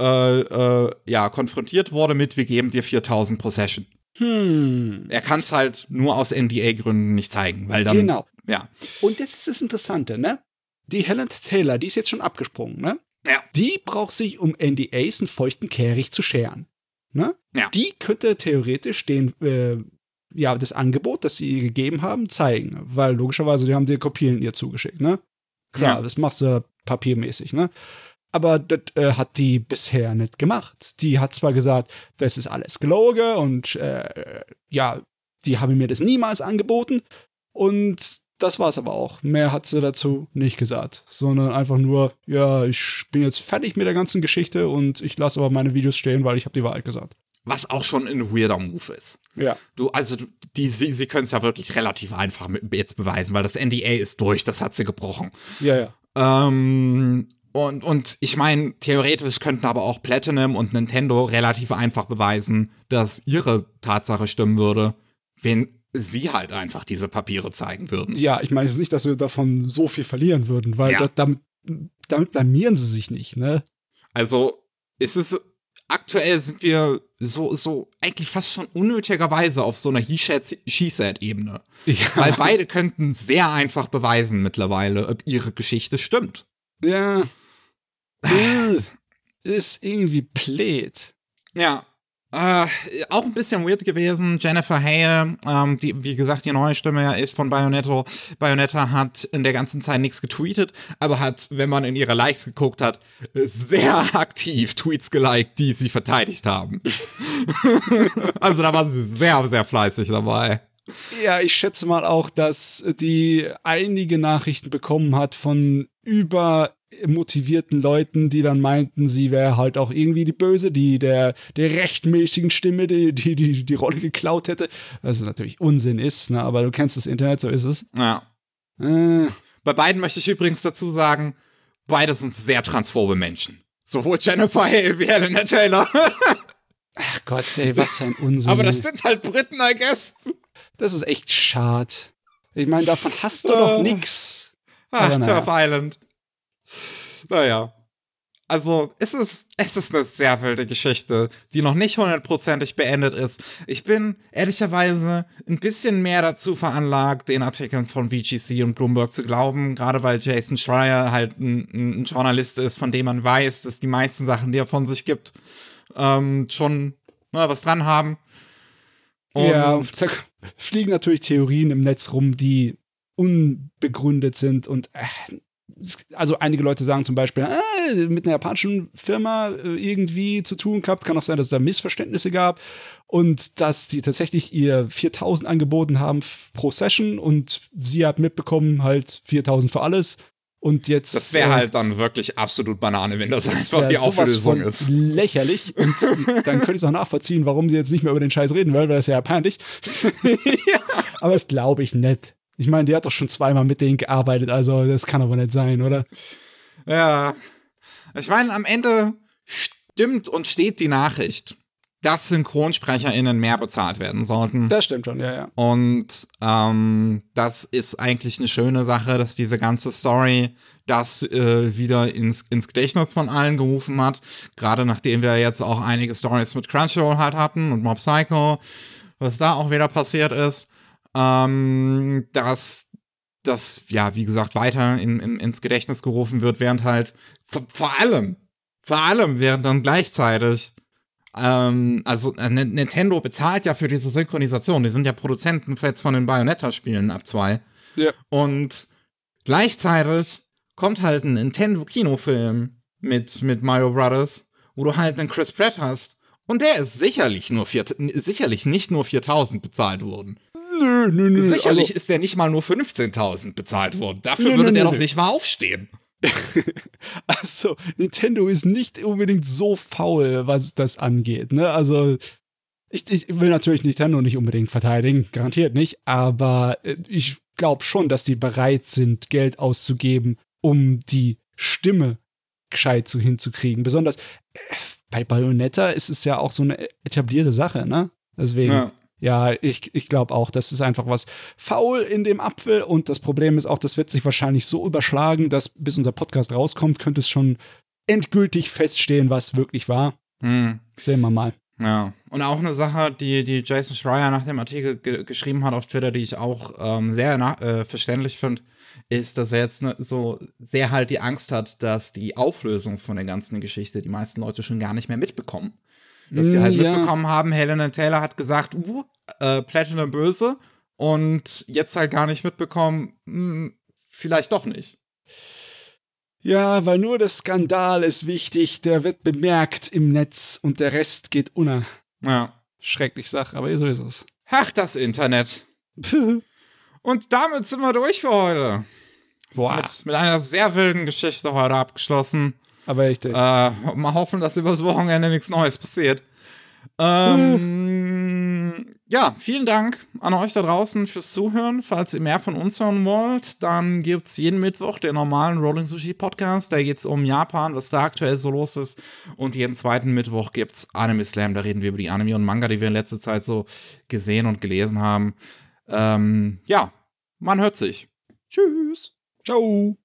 äh, äh, ja, konfrontiert wurde mit, wir geben dir 4000 pro Session. Hm. Er kann es halt nur aus NDA-Gründen nicht zeigen, weil dann. Genau. Ja. Und das ist das Interessante, ne? Die Helen Taylor, die ist jetzt schon abgesprungen, ne? Ja. Die braucht sich, um NDAs einen feuchten Kehricht zu scheren. Ne? Ja. Die könnte theoretisch den, äh, ja, das Angebot, das sie ihr gegeben haben, zeigen. Weil logischerweise, die haben dir Kopien ihr zugeschickt, ne? Klar, Ja. das machst du papiermäßig, ne? Aber das äh, hat die bisher nicht gemacht. Die hat zwar gesagt, das ist alles gelogen und äh, ja, die haben mir das niemals angeboten. Und das war's aber auch. Mehr hat sie dazu nicht gesagt, sondern einfach nur, ja, ich bin jetzt fertig mit der ganzen Geschichte und ich lasse aber meine Videos stehen, weil ich habe die Wahrheit gesagt. Was auch schon ein weirder Move ist. Ja. Du, also, die, sie, sie können es ja wirklich relativ einfach mit, jetzt beweisen, weil das NDA ist durch, das hat sie gebrochen. Ja, ja. Ähm, und, und ich meine, theoretisch könnten aber auch Platinum und Nintendo relativ einfach beweisen, dass ihre Tatsache stimmen würde, wenn sie halt einfach diese Papiere zeigen würden. Ja, ich meine jetzt nicht, dass sie davon so viel verlieren würden, weil Ja. das, damit, damit blamieren sie sich nicht, ne? Also, ist es, aktuell sind wir so, so eigentlich fast schon unnötigerweise auf so einer He-Said-Ebene. Ja. Weil beide könnten sehr einfach beweisen mittlerweile, ob ihre Geschichte stimmt. Ja. Äh, ist irgendwie blöd. Ja. Äh, auch ein bisschen weird gewesen. Jennifer Hale, ähm, die, wie gesagt, die neue Stimme ist von Bayonetta. Bayonetta hat in der ganzen Zeit nichts getweetet, aber hat, wenn man in ihre Likes geguckt hat, sehr aktiv Tweets geliked, die sie verteidigt haben. also da war sie sehr, sehr fleißig dabei. Ja, ich schätze mal auch, dass die einige Nachrichten bekommen hat von über motivierten Leuten, die dann meinten, sie wäre halt auch irgendwie die Böse, die der, der rechtmäßigen Stimme die, die, die, die Rolle geklaut hätte. Was natürlich Unsinn ist, ne? aber du kennst das Internet, so ist es. Ja. Äh, Bei beiden möchte ich übrigens dazu sagen, beide sind sehr transphobe Menschen. Sowohl Jennifer Hale wie Helena Taylor. ach Gott, ey, was für ein Unsinn. Aber das sind halt Briten, I guess. das ist echt schade. Ich meine, davon hast du doch Äh. nix. Ach. Turf Island. Naja. Also, es ist, es ist eine sehr wilde Geschichte, die noch nicht hundertprozentig beendet ist. Ich bin ehrlicherweise ein bisschen mehr dazu veranlagt, den Artikeln von VGC und Bloomberg zu glauben, gerade weil Jason Schreier halt ein, ein Journalist ist, von dem man weiß, dass die meisten Sachen, die er von sich gibt, ähm, schon na, was dran haben. ja, Und- da fliegen natürlich Theorien im Netz rum, die unbegründet sind und äh, also einige Leute sagen zum Beispiel, äh, mit einer japanischen Firma äh, irgendwie zu tun gehabt, kann auch sein, dass es da Missverständnisse gab und dass die tatsächlich ihr 4000 angeboten haben pro Session und sie hat mitbekommen halt 4000 für alles und jetzt Das wäre äh, halt dann wirklich absolut Banane, wenn das, das wär die Auflösung ist. lächerlich und dann könnte ich es auch nachvollziehen, warum sie jetzt nicht mehr über den Scheiß reden will, weil das ist ja peinlich. Aber das glaube ich nicht. Ich meine, die hat doch schon zweimal mit denen gearbeitet, also das kann aber nicht sein, oder? Ja. Ich meine, am Ende stimmt und steht die Nachricht, dass SynchronsprecherInnen mehr bezahlt werden sollten. Das stimmt schon, ja, ja. Und ähm, das ist eigentlich eine schöne Sache, dass diese ganze Story das äh, wieder ins, ins Gedächtnis von allen gerufen hat. Gerade nachdem wir jetzt auch einige Stories mit Crunchyroll halt hatten und Mob Psycho, was da auch wieder passiert ist. Ähm, dass das, ja, wie gesagt, weiter in, in, ins Gedächtnis gerufen wird, während halt vor, vor allem, vor allem während dann gleichzeitig ähm, also äh, Nintendo bezahlt ja für diese Synchronisation. Die sind ja Produzenten jetzt von den Bayonetta-Spielen ab zwei. Ja. Und gleichzeitig kommt halt ein Nintendo-Kinofilm mit, mit Mario Brothers, wo du halt einen Chris Pratt hast. Und der ist sicherlich nur vier, sicherlich nicht nur 4000 bezahlt worden. Nö, nö, nö. sicherlich ist der nicht mal nur 15.000 bezahlt worden. Dafür Nö, würde nö, der nö, doch nicht mal aufstehen. Also, Nintendo ist nicht unbedingt so faul, was das angeht, ne? Also, ich, ich will natürlich Nintendo nicht unbedingt verteidigen, garantiert nicht, aber äh, ich glaube schon, dass die bereit sind, Geld auszugeben, um die Stimme gescheit zu hinzukriegen. Besonders äh, bei Bayonetta ist es ja auch so eine etablierte Sache, ne? Deswegen. Ja. Ja, ich, ich glaube auch, das ist einfach was faul in dem Apfel und das Problem ist auch, das wird sich wahrscheinlich so überschlagen, dass bis unser Podcast rauskommt, könnte es schon endgültig feststehen, was wirklich war. Hm. Sehen wir mal. Ja, und auch eine Sache, die, die Jason Schreier nach dem Artikel ge geschrieben hat auf Twitter, die ich auch ähm, sehr äh, verständlich finde, ist, dass er jetzt ne, so sehr halt die Angst hat, dass die Auflösung von der ganzen Geschichte die meisten Leute schon gar nicht mehr mitbekommen. Dass sie halt Ja. mitbekommen haben, Helena Taylor hat gesagt, uh, äh, Platinum böse und jetzt halt gar nicht mitbekommen, hm, vielleicht doch nicht. Ja, weil nur der Skandal ist wichtig, der wird bemerkt im Netz und der Rest geht unter. Ja. Schrecklich Sache, aber so ist es. Ach, das Internet. Und damit sind wir durch für heute. Boah. Mit, mit einer sehr wilden Geschichte heute abgeschlossen. Aber echt. Äh, mal hoffen, dass übers Wochenende nichts Neues passiert. Ähm, ja, vielen Dank an euch da draußen fürs Zuhören. Falls ihr mehr von uns hören wollt, dann gibt's jeden Mittwoch den normalen Rolling Sushi Podcast. Da geht's um Japan, was da aktuell so los ist. Und jeden zweiten Mittwoch gibt's Anime Slam. Da reden wir über die Anime und Manga, die wir in letzter Zeit so gesehen und gelesen haben. Ähm, ja, man hört sich. Tschüss. Ciao.